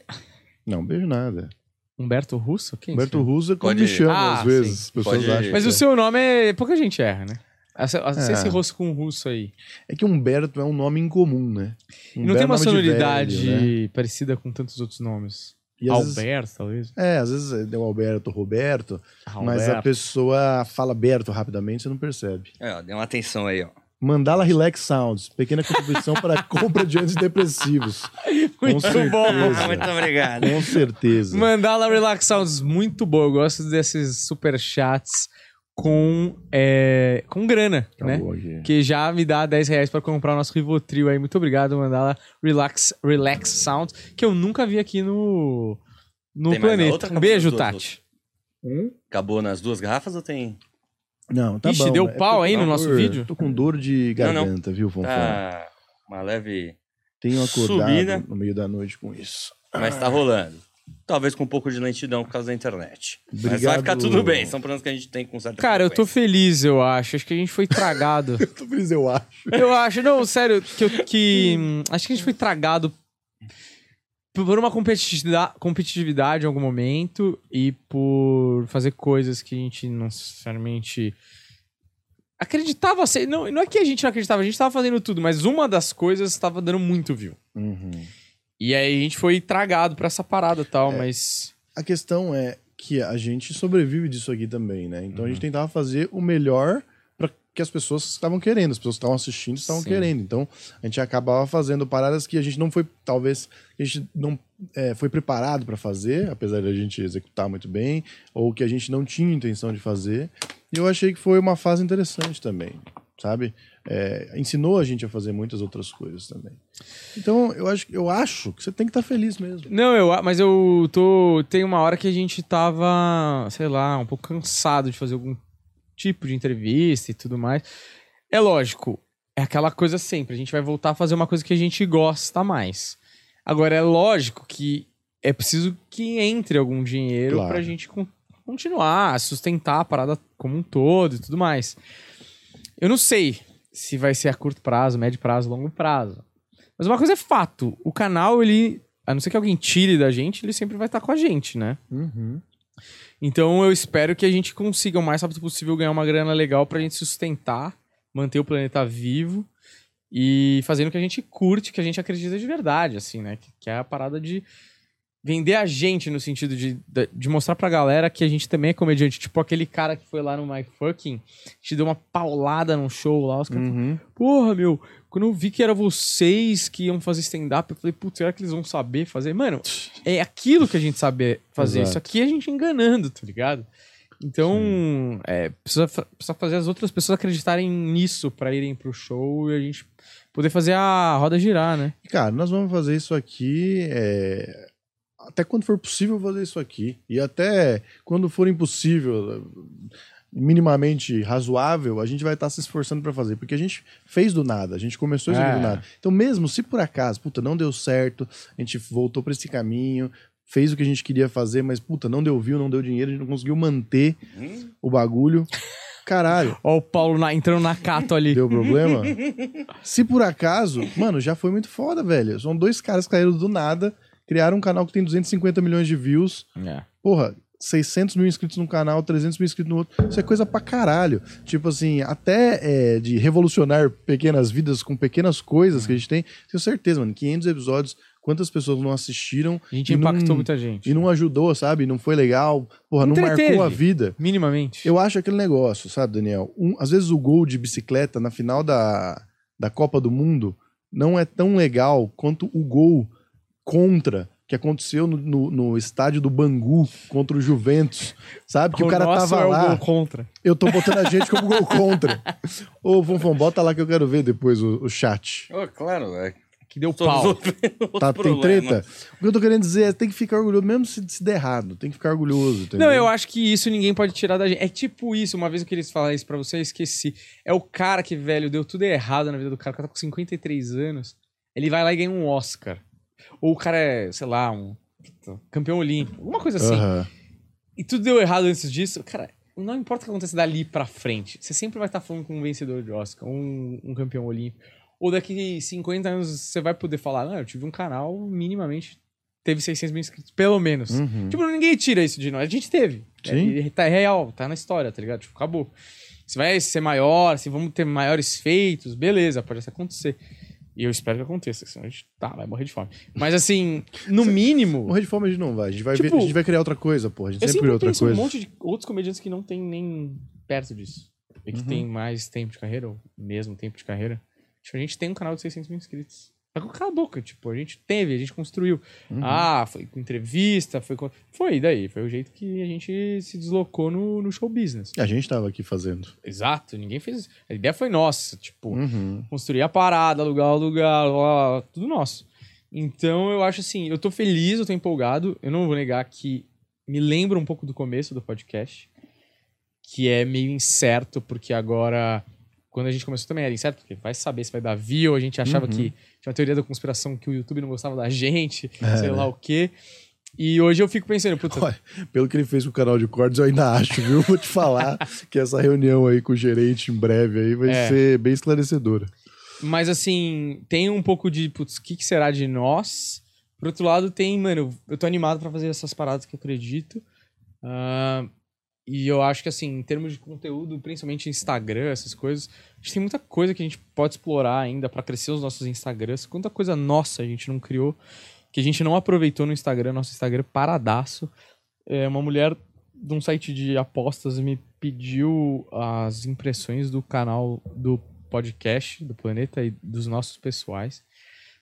Não, beijo nada. Humberto Russo? Quem Humberto isso? Russo é como Pode- me chama Ah, às vezes. As pessoas Pode- acham. Mas o é. seu nome é. Pouca gente erra, né? Essa, essa- É. esse rosto com russo aí. É que Humberto é um nome incomum, né? E não tem uma Humberto é sonoridade velho, né? parecida com tantos outros nomes. E Alberto, talvez. É, às vezes é o Alberto, Roberto, mas a Alberto. pessoa fala Berto rapidamente, você não percebe. É, ó, dê uma atenção aí, ó. Mandala Relax Sounds, pequena contribuição para a compra de antidepressivos. Com Muito certeza. bom. Muito obrigado. Com certeza. Mandala Relax Sounds, muito bom. Eu gosto desses superchats com, é, com grana, né? Acabou aqui. Que já me dá 10 reais pra comprar o nosso Rivotril aí. Muito obrigado, Mandala Relax, Relax Sound, que eu nunca vi aqui no, no Tem planeta. Um beijo, as duas, Tati. Acabou nas duas garrafas ou tem? Não, tá Ixi, bom. deu É pau aí no nosso vídeo? Tô com dor de Não, não. garganta, viu, Fonfon? Tá uma leve. Tenho acordado subida. no meio da noite com isso. Mas tá rolando. Talvez com um pouco de lentidão por causa da internet. Mas vai Obrigado. ficar tudo bem. São problemas que a gente tem com certa Cara, eu tô feliz, eu acho. Acho que a gente foi tragado. Tô feliz, eu acho. eu acho, não, sério, que, eu- que acho que a gente foi tragado por uma competitividade, competitividade em algum momento e por fazer coisas que a gente não necessariamente acreditava ser. Não, não é que a gente não acreditava, a gente tava fazendo tudo, mas uma das coisas tava dando muito view. Uhum. E aí a gente foi tragado pra essa parada e tal, É. mas. A questão é que a gente sobrevive disso aqui também, né? Então a Uhum. gente tentava fazer o melhor para porque as pessoas estavam querendo, as pessoas que estavam assistindo estavam Sim. querendo. Então, a gente acabava fazendo paradas que a gente não foi, talvez, a gente não é, foi preparado para fazer, apesar de a gente executar muito bem, ou que a gente não tinha intenção de fazer. E eu achei que foi uma fase interessante também, sabe? É, ensinou a gente a fazer muitas outras coisas também. Então, eu acho, eu acho que você tem que estar feliz mesmo. Não, eu, mas eu tô. Tem uma hora que a gente tava, sei lá, um pouco cansado de fazer algum tipo de entrevista e tudo mais. É lógico, é aquela coisa sempre. A gente vai voltar a fazer uma coisa que a gente gosta mais. Agora, é lógico que é preciso que entre algum dinheiro Claro. pra gente con- continuar, sustentar a parada como um todo e tudo mais. Eu não sei se vai ser a curto prazo, médio prazo, longo prazo. Mas uma coisa é fato, o canal, ele, a não ser que alguém tire da gente, ele sempre vai estar com a gente, né? Uhum. Então eu espero que a gente consiga o mais rápido possível ganhar uma grana legal pra gente sustentar, manter o planeta vivo e fazendo o que a gente curte, que a gente acredita de verdade, assim, né? Que, que é a parada de vender a gente no sentido de, de, mostrar pra galera que a gente também é comediante. Tipo aquele cara que foi lá no My Fucking, te deu uma paulada num show lá, os caras Uhum. Porra, meu, quando eu vi que era vocês que iam fazer stand-up, eu falei, putz, será que eles vão saber fazer? Mano, é aquilo que a gente sabe fazer. Exato. Isso aqui é a gente enganando, tá ligado? Então, é, precisa, precisa fazer as outras pessoas acreditarem nisso pra irem pro show e a gente poder fazer a roda girar, né? Cara, nós vamos fazer isso aqui. é, Até quando for possível fazer isso aqui. E até quando for impossível, minimamente razoável, a gente vai estar se esforçando pra fazer. Porque a gente fez do nada, a gente começou isso É. do nada. Então, mesmo se por acaso, puta, não deu certo, a gente voltou pra esse caminho, fez o que a gente queria fazer, mas puta, não deu view, não deu dinheiro, a gente não conseguiu manter Hum? o bagulho. Caralho. Ó, o Paulo na- entrando na cato ali. Deu problema? Se por acaso, mano, já foi muito foda, velho. São dois caras que caíram do nada, criaram um canal que tem 250 milhões de views. É. Porra, 600 mil inscritos num canal, 300 mil inscritos no outro. Isso é coisa pra caralho. Tipo assim, até é, de revolucionar pequenas vidas com pequenas coisas que a gente tem. Tenho certeza, mano. 500 episódios, quantas pessoas não assistiram A gente E não- impactou muita gente. e não ajudou, sabe? Não foi legal. Porra, não Entreteve. marcou a vida. Minimamente. Eu acho aquele negócio, sabe, Daniel? Um- às vezes o gol de bicicleta na final da, da Copa do Mundo não é tão legal quanto o gol contra que aconteceu no, no- no estádio do Bangu contra o Juventus, sabe? Que o, cara nosso tava é o lá. gol contra. Eu tô botando a gente como gol contra. Ô, Fonfon, bota lá que eu quero ver depois o, o chat. Oh, claro, é. Que deu pau. Tá, tem problema. treta? O que eu tô querendo dizer é tem que ficar orgulhoso, mesmo se, se der errado, tem que ficar orgulhoso. Entendeu? Não, eu acho que isso ninguém pode tirar da gente. É tipo isso, uma vez eu queria falar isso pra você, eu esqueci. É o cara que, velho, deu tudo errado na vida do cara, o cara tá com 53 anos. Ele vai lá e ganha um Oscar. Ou o cara é, sei lá, um campeão olímpico, alguma coisa assim. Aham. E tudo deu errado antes disso. Cara, não importa o que aconteça dali pra frente, você sempre vai estar falando com um vencedor de Oscar, um, um campeão olímpico. Ou daqui 50 anos você vai poder falar, não, eu tive um canal minimamente teve 600 mil inscritos, pelo menos. Uhum. Tipo, ninguém tira isso de nós. A gente teve. Sim. É, tá real, tá na história, tá ligado? Tipo, acabou. Se vai ser maior, se vamos ter maiores feitos, beleza, pode acontecer. E eu espero que aconteça, senão a gente tá, vai morrer de fome. Mas assim, no mínimo. Morrer de fome a gente não vai. A gente vai, Tipo, ver- a gente vai criar outra coisa, pô. A gente sempre sempre cria outra coisa. um monte de outros comediantes que não tem nem perto disso. E que Uhum. tem mais tempo de carreira, ou mesmo tempo de carreira. Tipo, a gente tem um canal de 600 mil inscritos. Tá com cala a boca, tipo, a gente teve, a gente construiu. Uhum. Ah, foi com entrevista, foi com... Foi, daí? Foi o jeito que a gente se deslocou no, no show business. A gente tava aqui fazendo. Exato, ninguém fez... A ideia foi nossa, tipo, Uhum. construir a parada, alugar o lugar, tudo nosso. Então eu acho assim, eu tô feliz, eu tô empolgado. Eu não vou negar que me lembra um pouco do começo do podcast, que é meio incerto, porque agora, quando a gente começou também era incerto, porque vai saber se vai dar view, a gente achava Uhum. que tinha uma teoria da conspiração que o YouTube não gostava da gente, É, sei né? lá o quê. E hoje eu fico pensando, puta, Olha, pelo que ele fez com o canal de cortes, eu ainda acho, viu? Vou te falar que essa reunião aí com o gerente em breve aí vai É. ser bem esclarecedora. Mas assim, tem um pouco de, putz, o que, que será de nós? Por outro lado, tem, mano, eu tô animado pra fazer essas paradas que eu acredito. Ah, e eu acho que, assim, em termos de conteúdo, principalmente Instagram, essas coisas, a gente tem muita coisa que a gente pode explorar ainda pra crescer os nossos Instagrams. Quanta coisa nossa a gente não criou, que a gente não aproveitou no Instagram, nosso Instagram paradaço. É, uma mulher de um site de apostas me pediu as impressões do canal do podcast do Planeta e dos nossos pessoais.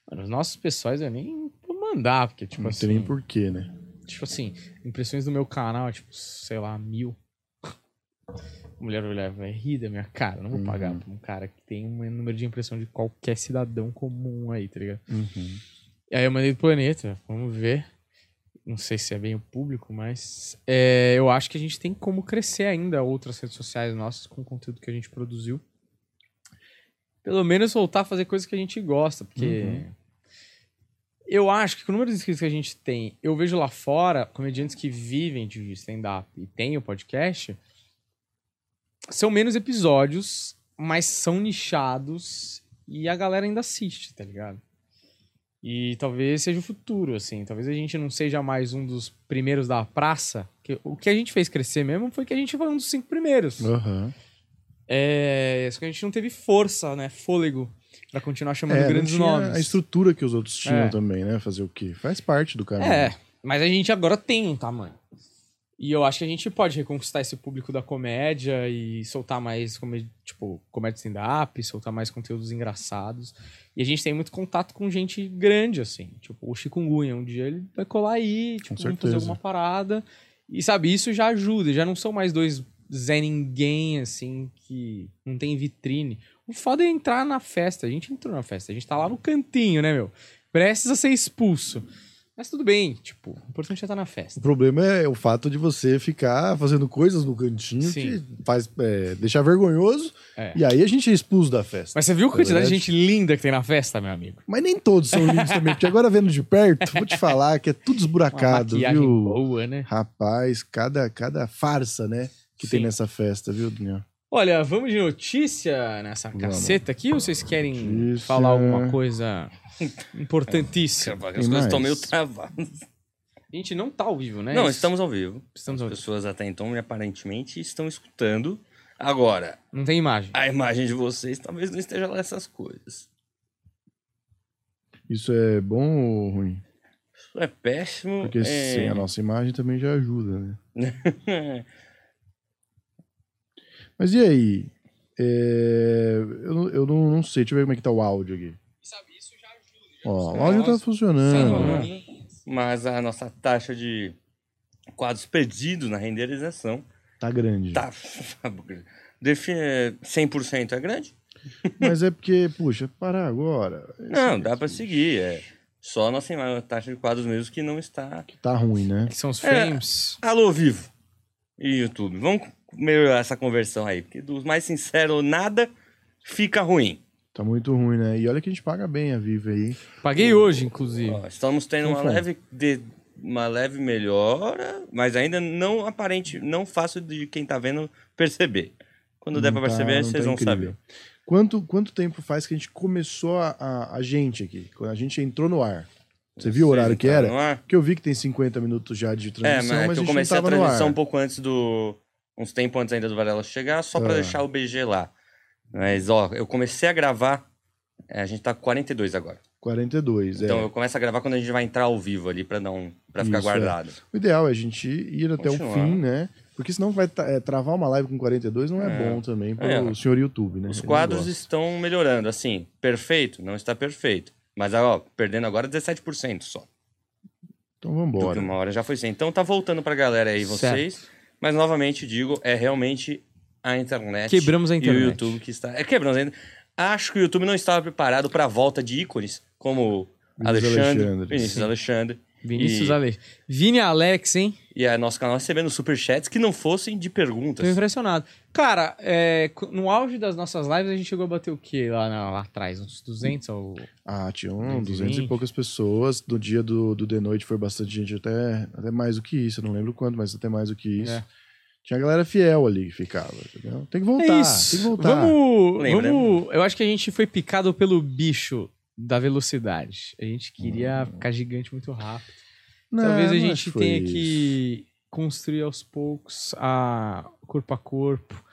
Mano, os nossos pessoais eu nem vou mandar, porque, tipo não assim. tem nem porquê, né? Tipo assim, impressões do meu canal, tipo, sei lá, mil. Mulher olhar, vai rir da minha cara. Não vou pagar Uhum. pra um cara que tem um número de impressão de qualquer cidadão comum aí, tá ligado? Uhum. E aí eu mandei do planeta, vamos ver. Não sei se é bem o público, mas é, eu acho que a gente tem como crescer ainda outras redes sociais nossas com o conteúdo que a gente produziu. Pelo menos voltar a fazer coisas que a gente gosta, porque Uhum. Eu acho que com o número de inscritos que a gente tem, eu vejo lá fora comediantes que vivem de stand-up e têm o podcast, são menos episódios, mas são nichados e a galera ainda assiste, tá ligado? E talvez seja o futuro, assim. Talvez a gente não seja mais um dos primeiros da praça. Que, o que a gente fez crescer mesmo foi que a gente foi um dos cinco primeiros. Aham. É, só que a gente não teve força, né? Fôlego pra continuar chamando É, grandes nomes. a estrutura que os outros tinham É. também, né? Fazer o quê? Faz parte do canal. É, mas a gente agora tem um tamanho. E eu acho que a gente pode reconquistar esse público da comédia e soltar mais, tipo, comédia stand-up, soltar mais conteúdos engraçados. E a gente tem muito contato com gente grande, assim. Tipo, o Chikungunya, um dia ele vai colar aí, tipo, vamos fazer alguma parada. E, sabe, isso já ajuda. Já não são mais dois Zé Ninguém, assim, que não tem vitrine. O foda é entrar na festa. A gente entrou na festa. A gente tá lá no cantinho, né, meu? Prestes a ser expulso. Mas tudo bem, tipo, o importante é estar na O festa. problema é o fato de você ficar fazendo coisas no cantinho Sim. que faz é, deixar vergonhoso. É. E aí a gente é expulso da festa. Mas você viu a É quantidade de verdade. gente linda que tem na festa, meu amigo? Mas nem todos são lindos também, porque agora vendo de perto, vou te falar que é tudo Uma esburacado, maquiagem viu? boa, né? Rapaz, cada, cada farsa, né? Que tem Sim. nessa festa, viu, Daniel? Olha, vamos de notícia nessa Vamos. caceta aqui ou vocês querem Notícia. falar alguma coisa importantíssima? As coisas estão meio travadas. A gente não tá ao vivo, né? Não, estamos ao vivo. estamos ao As vivo. pessoas até então aparentemente estão escutando. Agora, Não tem imagem. a imagem de vocês talvez não esteja lá essas coisas. Isso é bom ou ruim? Isso é péssimo. Porque é... sem a nossa imagem também já ajuda, né? Mas e aí? É, Eu, não- eu não, não sei, deixa eu ver como é que tá o áudio aqui. Sabe, isso já ajuda. Ó, o áudio tá funcionando. né? Sim, Mas a nossa taxa de quadros perdidos na renderização Tá grande. tá. Define 100% é grande? Mas é porque, puxa, parar agora. Não, dá pra seguir. É só a nossa ima- taxa de quadros mesmo que não está. Tá ruim, né? Que são os É. frames. Alô, vivo e YouTube. Vamos melhorar essa conversão aí, porque dos mais sinceros, nada fica ruim. Tá muito ruim, né? E olha que a gente paga bem a Viva aí. Paguei hoje, inclusive. Ó, estamos tendo uma leve, de- uma leve melhora, mas ainda não aparente, não fácil de quem tá vendo perceber. Quando der Não pra tá- perceber, vocês tá vão incrível. saber. Quanto, quanto tempo faz que a gente começou a, a, a gente aqui? Quando a gente entrou no ar? Você viu o horário que Vocês era? Porque eu vi que tem 50 minutos já de É, transmissão, mas é mas, que a eu comecei a não tava no transmissão um pouco antes do. Uns tempos antes ainda do Varela chegar, só pra Ah. deixar o BG lá. Mas, ó, eu comecei a gravar. é, a gente tá com 42 agora. 42, Então é. eu começo a gravar quando a gente vai entrar ao vivo ali pra, não, pra ficar Isso, é. guardado. O ideal é a gente ir até o Continuar. fim, né? Porque senão vai é, travar uma live com 42 não é, É. bom também pro É. senhor YouTube, né? Os Ele quadros gosta. estão melhorando, assim, perfeito, não está perfeito. Mas, ó, perdendo agora 17% só. Então Porque vambora. uma hora já foi sem. Então tá voltando pra galera aí, vocês. Mas novamente digo, é realmente a internet. Quebramos a E internet. o YouTube que está. É quebramos ainda. Acho que o YouTube não estava preparado pra volta de ícones como Alexandre, Alexandre, Vinícius sim. Alexandre. Vinícius E- Ale. Vini Alex, hein? E a nosso canal recebendo superchats que não fossem de perguntas. Tô impressionado. Cara, é, no auge das nossas lives, a gente chegou a bater o quê lá, na- lá atrás? Uns 200? Ou... Ah, tinha um, 220. 200 e poucas pessoas. No dia do, do The Noite foi bastante gente, até, até mais do que isso. Eu não lembro quanto, mas até mais do que isso. É. Tinha galera fiel ali que ficava, entendeu? Tem que voltar, é isso. tem que voltar. Vamos, Lembra? vamos. Eu acho que a gente foi picado pelo bicho da velocidade. A gente queria ficar gigante muito rápido. Não, Talvez a gente tenha isso. que construir aos poucos a corpo a corpo,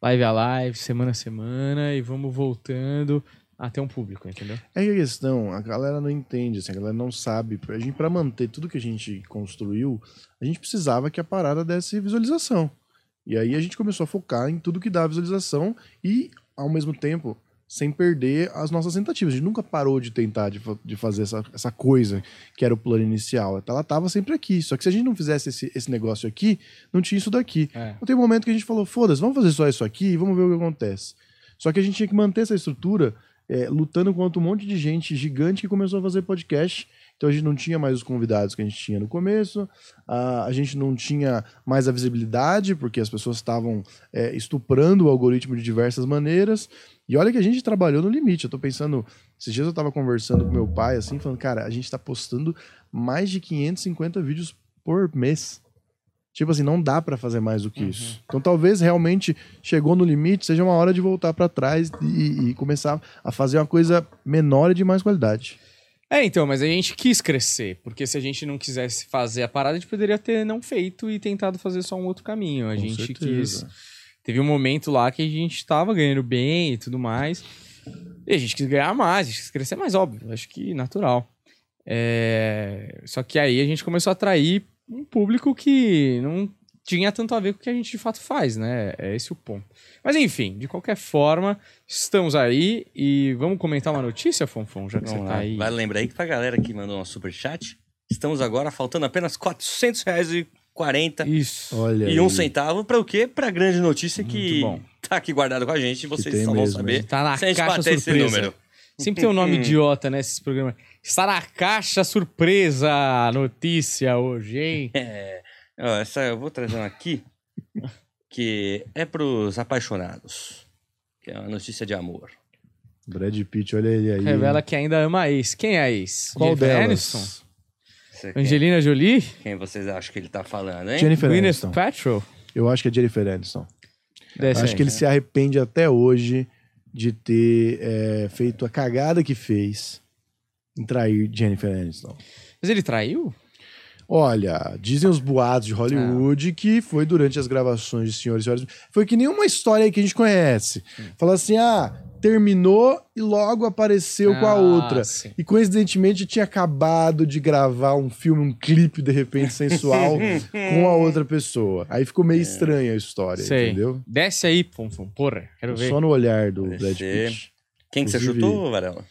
live a live, semana a semana, e vamos voltando até um público, entendeu? É que a questão, a galera não entende, assim, a galera não sabe. A gente, pra manter tudo que a gente construiu, a gente precisava que a parada desse visualização. E aí a gente começou a focar em tudo que dá visualização e, ao mesmo tempo, sem perder as nossas tentativas. A gente nunca parou de tentar de, de fazer essa, essa coisa que era o plano inicial. Ela tava sempre aqui. Só que se a gente não fizesse esse, esse negócio aqui, não tinha isso daqui. É. Então tem um momento que a gente falou, foda-se, vamos fazer só isso aqui e vamos ver o que acontece. Só que a gente tinha que manter essa estrutura é, lutando contra um monte de gente gigante que começou a fazer podcast. Então a gente não tinha mais os convidados que a gente tinha no começo, a, a gente não tinha mais a visibilidade, porque as pessoas estavam é, estuprando o algoritmo de diversas maneiras. E olha que a gente trabalhou no limite. Eu tô pensando, esses dias eu tava conversando com meu pai, assim, falando, cara, a gente tá postando mais de 550 vídeos por mês. Tipo assim, não dá pra fazer mais do que isso. Então talvez realmente chegou no limite, seja uma hora de voltar pra trás e, e começar a fazer uma coisa menor e de mais qualidade. É, então, mas a gente quis crescer, porque se a gente não quisesse fazer a parada, a gente poderia ter não feito e tentado fazer só um outro caminho. A Com gente certeza. quis. Teve um momento lá que a gente tava ganhando bem e tudo mais. E a gente quis ganhar mais, a gente quis crescer mais, óbvio. Acho que natural. É, Só que aí a gente começou a atrair um público que não tinha tanto a ver com o que a gente de fato faz, né? É esse o ponto. Mas enfim, de qualquer forma, estamos aí e vamos comentar uma notícia, Fonfon, já que Vamos você lá. tá aí. Vale lembrar aí que pra galera que mandou nosso superchat, estamos agora faltando apenas R$ 400,40 Isso. Olha e um aí. centavo para o quê? Pra grande notícia que tá aqui guardado com a gente e vocês só vão mesmo, saber Tá na se a gente caixa bater esse surpresa. número. Sempre tem um nome idiota, né, esses programas. Está na caixa surpresa a notícia hoje, hein? É, ó, essa eu vou trazer uma aqui, que é pros apaixonados. Que é uma notícia de amor. Brad Pitt, olha ele aí. Revela que ainda ama a ex. Quem é a ex? Qual Jennifer delas? Aniston? Você- quem, Angelina Jolie? quem vocês acham que ele tá falando, hein? Jennifer Gwyneth Aniston. Paltrow? Eu acho que é Jennifer Aniston. Desse acho aí. que ele se arrepende até hoje de ter é, feito a cagada que fez em trair Jennifer Aniston. Mas ele traiu? Olha, dizem os boatos de Hollywood que foi durante as gravações de Senhores e Senhoras. Foi que nenhuma história aí que a gente conhece. Fala assim, ah, terminou e logo apareceu com a Ah, outra. sim. E coincidentemente tinha acabado de gravar um filme, um clipe de repente sensual com a outra pessoa. Aí ficou meio estranha a história, Sei. entendeu? Desce aí, Fonfon. Porra, quero ver. Só no olhar do Brad. Pitt. Quem que você chutou, Varela?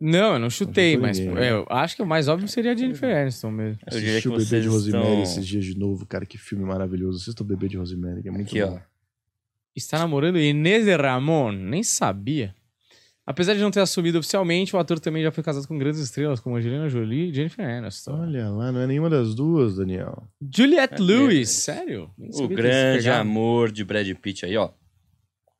Não, eu não chutei, chutou mas ninguém, né? é, eu acho que o mais óbvio seria a Jennifer Aniston mesmo. Eu diria que o Bebê de Rosemary estão- esses dias de novo, cara, que filme maravilhoso. Assista o Bebê de Rosemary, que é muito Aqui, bom. ó. Está namorando Inês de Ramon? Nem sabia. Apesar de não ter assumido oficialmente, o ator também já foi casado com grandes estrelas como Angelina Jolie e Jennifer Aniston. Olha lá, não é nenhuma das duas, Daniel. Juliette É, Lewis, é. sério? O grande amor de Brad Pitt aí, ó.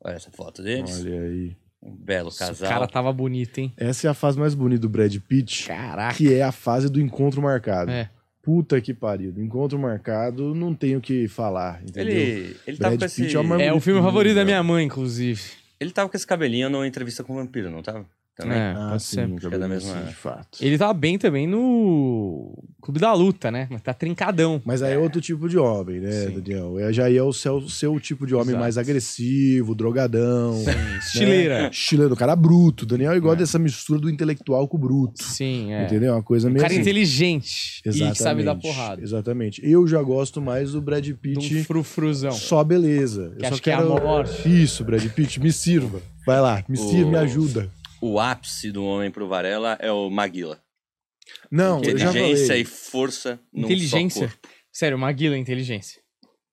Olha essa foto deles. Olha aí. Um belo casal. cara tava bonito, hein? Essa é a fase mais bonita do Brad Pitt, Caraca. que é a fase do encontro marcado. É. Puta que pariu. Do encontro marcado, não tenho o que falar, entendeu? Ele, ele tava Brad com esse. Pitt é É o filme favorito da né? minha mãe, inclusive. Ele tava com esse cabelinho no entrevista com o vampiro, não tava? Também. É, Ah, pode sim, ser. o É da assim, mesma- de fato. Ele tava bem também no Clube da Luta, né? Mas tá trincadão. Mas aí é outro tipo de homem, né, Sim. Daniel? É, já é o seu, seu tipo de homem Exato. mais agressivo, drogadão. Estileira. Né? Estileiro, cara bruto. Daniel ele gosta dessa mistura do intelectual com o bruto. Sim, é. Entendeu? Uma coisa Um meio cara assim. inteligente e que sabe dar porrada. Exatamente. Eu já gosto mais do Brad Pitt um frufruzão. só beleza. Que Eu só acho que é a quero... morte. Isso, Brad Pitt, me sirva. Vai lá, me sirva, O- me ajuda. O ápice do homem pro Varela é o Maguila. Não, eu já Inteligência falei. e força num só Inteligência. corpo. Sério, Maguila é inteligência.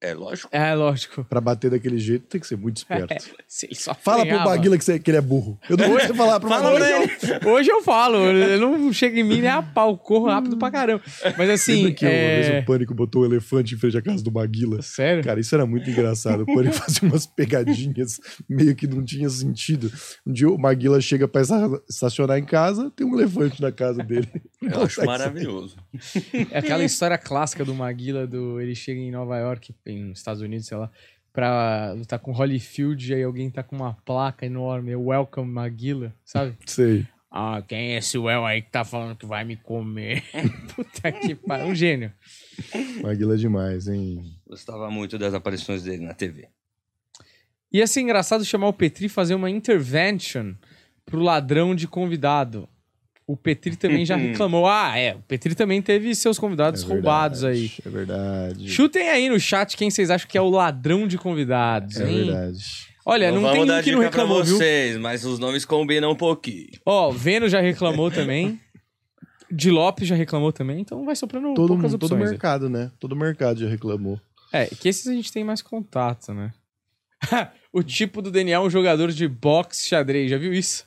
É lógico. É, lógico. Pra bater daquele jeito tem que ser muito esperto. Se ele só Fala pro. Maguila que, você- que ele é burro. Eu não vou você falar pro Fala ele. Hoje eu falo, ele não chega em mim nem a pau, corro rápido pra caramba. Mas assim, Lembra que uma vez é... o Pânico botou um elefante em frente à casa do Maguila? Sério? Cara, isso era muito engraçado. O Pânico fazia umas pegadinhas meio que não tinha sentido. Um dia o Maguila chega pra esta- estacionar em casa, tem um elefante na casa dele. Eu acho maravilhoso. É aquela história clássica do Maguila, do ele chega em Nova York, em Estados Unidos, sei lá, pra lutar com Holyfield, e aí alguém tá com uma placa enorme, Welcome Maguila, sabe? Sei. Ah, quem é esse Well aí que tá falando que vai me comer? Puta que pariu, um gênio. Maguila é demais, hein? Gostava muito das aparições dele na TV. Ia ser engraçado chamar o Petri e fazer uma intervention pro ladrão de convidado. O Petri também já reclamou. Ah, é. O Petri também teve seus convidados É roubados aí. verdade, É verdade. Chutem aí no chat quem vocês acham que é o ladrão de convidados, É hein? verdade. Olha, não, tem vamos dar um que não dica pra reclamou, viu? vocês, mas os nomes combinam um pouquinho. Ó, Veno já reclamou também. De Lopes já reclamou também, então vai soprando Todo, poucas mundo- todo opções. aí. mercado, né? Todo mercado já reclamou. É, que esses a gente tem mais contato, né? o tipo do Daniel é um jogador de boxe xadrez, já viu isso?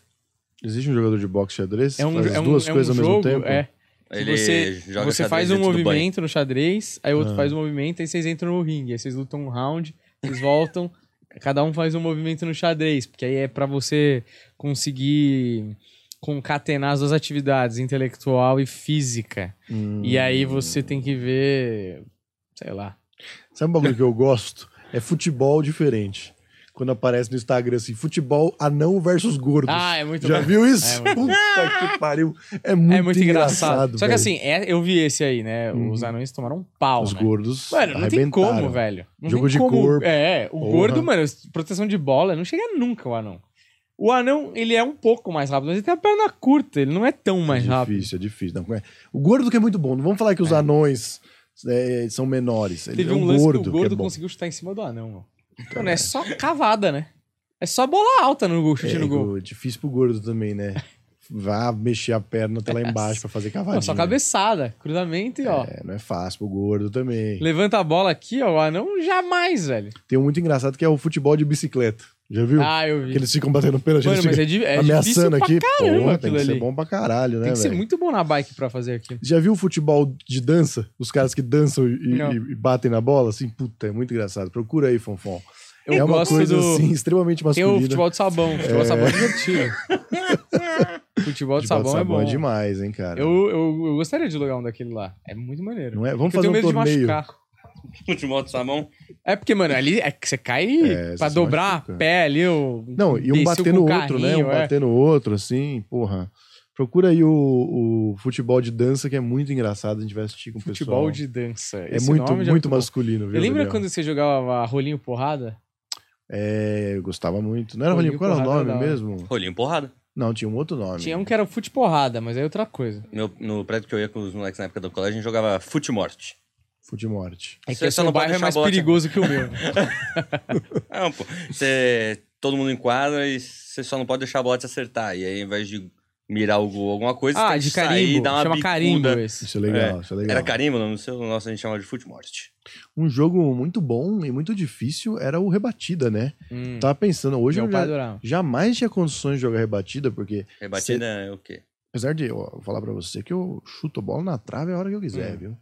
Existe um jogador de boxe xadrez? É um, Faz as é um, duas é um coisas ao jogo, mesmo tempo? é. Ele você joga você faz um movimento no xadrez, aí outro Ah. faz um movimento, aí vocês entram no ringue, aí vocês lutam um round, vocês voltam, cada um faz um movimento no xadrez, porque aí é pra você conseguir concatenar as duas atividades, intelectual e física. Hum. E aí você tem que ver, sei lá. Sabe um bagulho que eu gosto? É futebol diferente. Quando aparece no Instagram assim, futebol anão versus gordos. Ah, é muito Já bom. viu isso? É muito Puta que pariu. É muito, É muito engraçado. engraçado. Só que assim, é- eu vi esse aí, né? Os Uhum. anões tomaram um pau, Os né? gordos. Mano, não tem como, velho. Não Jogo tem de como. corpo. É, o Porra. gordo, mano, proteção de bola, não chega nunca o anão. O anão, ele é um pouco mais rápido, mas ele tem a perna curta, ele não é tão mais é rápido. difícil, é difícil. É- o gordo que é muito bom. Não vamos falar que os anões é, são menores. Ele Teve é um o lance gordo que o que é gordo conseguiu chutar em cima do anão, mano. Mano, é só cavada, né? É só bola alta no gol, chute É, no gol. é difícil pro gordo também, né? Vá mexer a perna até lá embaixo pra fazer cavadinha. Não, só cabeçada, cruzamento e ó. É, não é fácil pro gordo também. Levanta a bola aqui, ó. O anão jamais, velho. Tem um muito engraçado que é o futebol de bicicleta. Já viu? Ah, eu vi. Que eles ficam batendo pênalti, Mano, eles mas é, di- é ameaçando difícil aqui. pra caramba Porra, tem aquilo que ser ali. bom pra caralho, né, Tem que ser velho? muito bom na bike pra fazer aquilo. Já viu o futebol de dança? Os caras que dançam e, Não. e- e batem na bola? Assim, puta, é muito engraçado. Procura aí, Fonfon. Eu é uma gosto coisa, do... assim, extremamente Tem o masculina. futebol de sabão. Futebol de sabão é divertido. futebol de sabão, é bom. demais, hein, cara. Eu, eu, eu gostaria de jogar um daquele lá. É muito maneiro. Não é? Vamos Porque eu fazer tenho um medo de torneio. machucar. Futebol de sabão. É porque, mano, ali é que você cai É, pra dobrar machuca. a pé ali. O, Não, e um no o outro, né? Um é. bater no outro, assim, porra. Procura aí o, o futebol de dança, que é muito engraçado, a gente vai assistir com o Futebol pessoal. de dança. É Esse muito, muito masculino, viu? Daniel? quando você jogava rolinho porrada? É, eu gostava muito. Não era Rolinho Rolinho, qual era o porrada nome mesmo? Rolinho porrada. Não, tinha um outro nome. Tinha um que era fute porrada, mas aí é outra coisa. Meu, no prédio que eu ia com os moleques na época do colégio, a gente jogava fute-morte. Futemorte. É que Você seu não pode bairro é deixar mais perigoso que o meu. Não, pô. Você, todo mundo enquadra e você só não pode deixar a bola te acertar. E aí, ao invés de mirar o gol, alguma coisa, ah, de sair carimbo. e dar uma Chama bicuda. carimbo esse. Isso é legal, isso é legal. Era carimbo, não? No seu, no nosso a gente chamava de fute-morte. Um jogo muito bom e muito difícil era o Rebatida, né? Hum, Tava pensando, hoje meu eu pai já, jamais tinha condições de jogar Rebatida, porque Rebatida é o quê? apesar de eu falar pra você que eu chuto a bola na trave a hora que eu quiser, Hum. viu?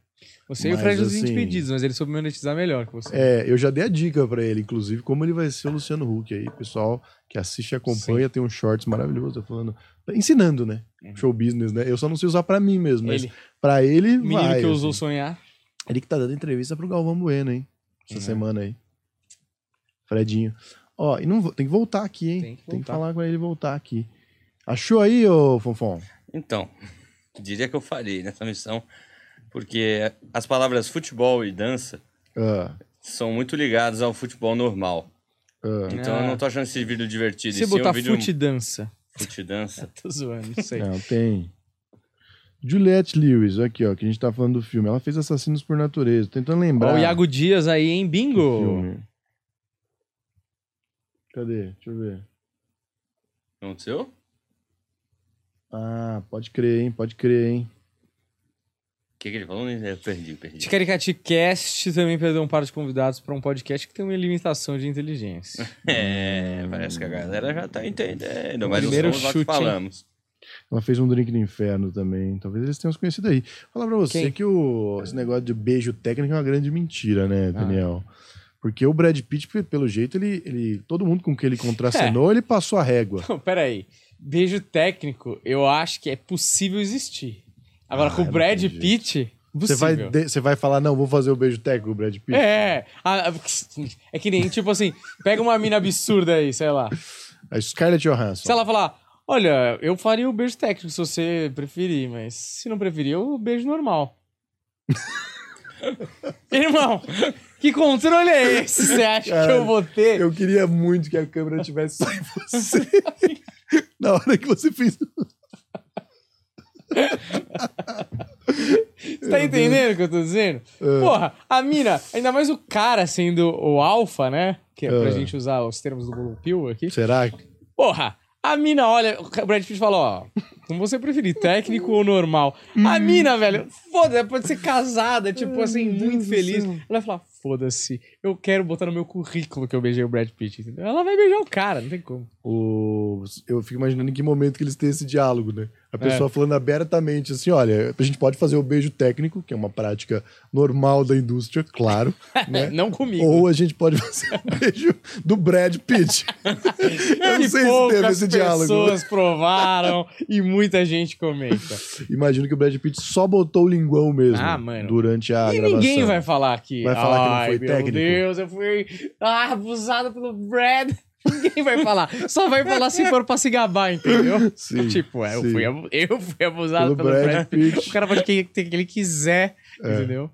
Você e o Mas, Fred os assim, impedidos, mas ele soube monetizar melhor que você. É, eu já dei a dica pra ele, inclusive, como ele vai ser o Luciano Huck aí. Pessoal que assiste e acompanha, tem um shorts maravilhoso, tá falando, ensinando, né? Uhum. Show business, né? Eu ssó não sei usar pra mim mesmo, mas ele, pra ele menino vai. que ousou assim. sonhar. Ele que tá dando entrevista pro Galvão Bueno, hein? Essa Uhum. semana aí. Fredinho. Ó, e não, tem que voltar aqui, hein? Tem que Tem que falar com ele voltar aqui. Achou aí, ô Fonfon? Então, diria que eu falhei nessa missão, porque as palavras futebol e dança Ah, são muito ligadas ao futebol normal. ah. Então Ah. eu não tô achando esse vídeo divertido. Se Esse é botar um vídeo fute dança. fute dança. Tô zoando, não sei. Não, tem. Juliette Lewis, aqui, ó, que a gente tá falando do filme. Ela fez Assassinos por Natureza. Tentando lembrar. Ó, o Iago Dias aí, hein? Bingo! Cadê? Deixa eu ver. Aconteceu? Ah, pode crer, hein? Pode crer, hein? O que, que ele falou? Eu perdi, perdi. Ticaricati Cast também perdeu um par de convidados para um podcast que tem uma limitação de inteligência. É, parece que a galera já tá entendendo, mas Primeiro não que chute, hein? falamos. Ela fez um drink do inferno também. Talvez eles tenham se conhecido aí. Falar pra você Quem? que o, esse negócio de beijo técnico é uma grande mentira, Ah. né, Daniel? Porque o Brad Pitt, pe- pelo jeito, ele, ele. Todo mundo com quem ele É. contracenou, ele passou a régua. Não, pera aí. Beijo técnico, eu acho que é possível existir. Agora, Ah, com o não Brad. Pitt, Você vai, você vai falar, não, vou fazer o beijo técnico com o Brad Pitt? É, ah, é que nem, tipo assim, pega uma mina absurda aí, sei lá. A Scarlett Johansson. Se ela falar, olha, eu faria o beijo técnico se você preferir, mas se não preferir, o beijo normal. Irmão, que controle é esse? Você acha que Caralho, eu vou ter? Eu queria muito que a câmera tivesse só em você. Na hora que você fez. Você tá entendendo o que eu tô dizendo? É. Porra, a mina, ainda mais o cara sendo o alfa, né? Que é pra É. gente usar os termos do Pill aqui. Será? Porra, a mina olha, o Brad Pitt falou, ó, como você preferir, técnico ou normal? A mina, velho, foda, ela pode ser casada, tipo assim, muito feliz. Ela vai falar, foda-se, eu quero botar no meu currículo que eu beijei o Brad Pitt, entendeu? Ela vai beijar o cara, não tem como. O... Eu fico imaginando em que momento que eles têm esse diálogo, né? A É. pessoa falando abertamente assim: olha, a gente pode fazer o beijo técnico, que é uma prática normal da indústria, claro, né? Não comigo. Ou a gente pode fazer o beijo do Brad Pitt. eu não sei se teve esse diálogo. pessoas provaram e muita gente comenta. Imagino que o Brad Pitt só botou o linguão mesmo Ah, durante a e gravação. ninguém vai falar que. Vai falar que não Ai, foi técnico? Deus, eu fui ah, abusado pelo Brad. Ninguém vai falar. Só vai falar se for pra se gabar, entendeu? Sim, tipo, é, eu, fui, eu fui abusado Pelo pelo, Brad Brad. O cara pode ter que ele quiser, É. entendeu?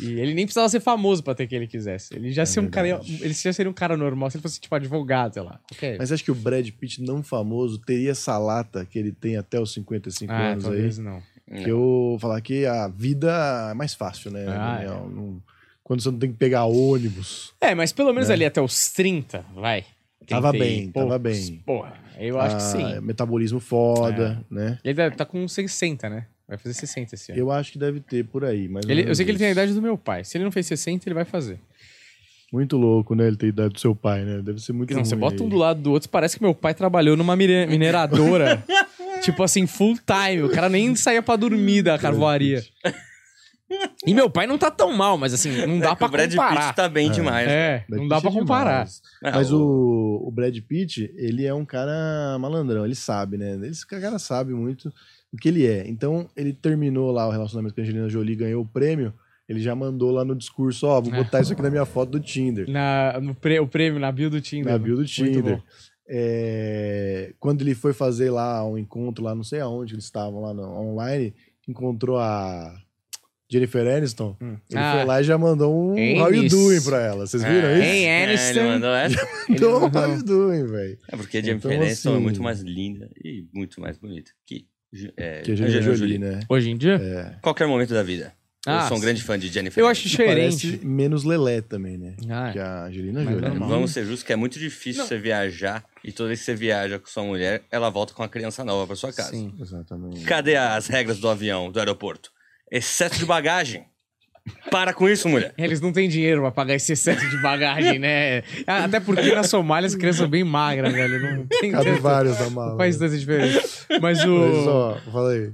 E ele nem precisava ser famoso pra ter que ele quisesse. Ele já, ser um cara, É ele já seria um cara normal se ele fosse, tipo, advogado, sei lá. qualquer- Mas acho que o Brad Pitt não famoso teria essa lata que ele tem até os 55 ah, anos aí. talvez não. Que eu falar que a vida é mais fácil, né? Ah, Daniel? Não- quando você não tem que pegar ônibus. É, mas pelo menos Né? ali até os 30, vai. Tava 30 bem, tava poucos. bem. Porra, eu acho que Ah, sim. Metabolismo foda, né? Ele deve tá com 60, né? Vai fazer 60 esse ano. Eu acho que deve ter por aí. Mas Ele- eu sei que ele tem a idade do meu pai. Se ele não fez 60, ele vai fazer. Muito louco, né? Ele tem a idade do seu pai, né? Deve ser muito Não, você bota um do lado do outro, parece que meu pai trabalhou numa mine- mineradora. tipo assim, full time. O cara nem saía pra dormir da carvoaria. E meu pai não tá tão mal, mas assim, não dá É pra o Brad comparar. Pitt tá bem demais. É, Brad não dá Pitt pra é comparar. Ah, Mas o, o Brad Pitt, ele é um cara malandrão, ele sabe, né? Esse cara sabe muito o que ele é. Então, ele terminou lá o relacionamento com a Angelina Jolie, ganhou o prêmio, ele já mandou lá no discurso, ó, vou É. botar isso aqui na minha foto do Tinder. Na, no pre- o prêmio, na bio do Tinder. Na bio do Muito Tinder. bom. É, quando ele foi fazer lá um encontro lá, não sei aonde eles estavam lá no, online, encontrou a Jennifer Aniston. Hum. Ele Ah. foi lá e já mandou um Hein, How you doing pra ela. Vocês viram É. isso? Hein, É, Aniston? ele mandou essa. Mandou um mandou. How you doing, velho. É porque a Jennifer Então, Aniston é assim- muito mais linda e muito mais bonita que, é, Que a Angelina Jolie, né? Hoje em dia? É. Qualquer momento da vida. Ah, eu sou um grande fã de Jennifer Eu acho Aniston. diferente. Parece menos Lelé também, né? Ah, Que a Angelina Jolie. normal. Vamos ser justos que é muito difícil Não. você viajar e toda vez que você viaja com sua mulher, ela volta com uma criança nova pra sua casa. sim. Exatamente. Cadê as regras do avião, do aeroporto? Excesso de bagagem. Para com isso, mulher. Eles não têm dinheiro pra pagar esse excesso de bagagem, né? Até porque na Somália as crianças são bem magras, velho. Não tem Cabe tanto- vários da Não mala. faz né? tanta diferença. Mas o. Mas, ó, fala aí.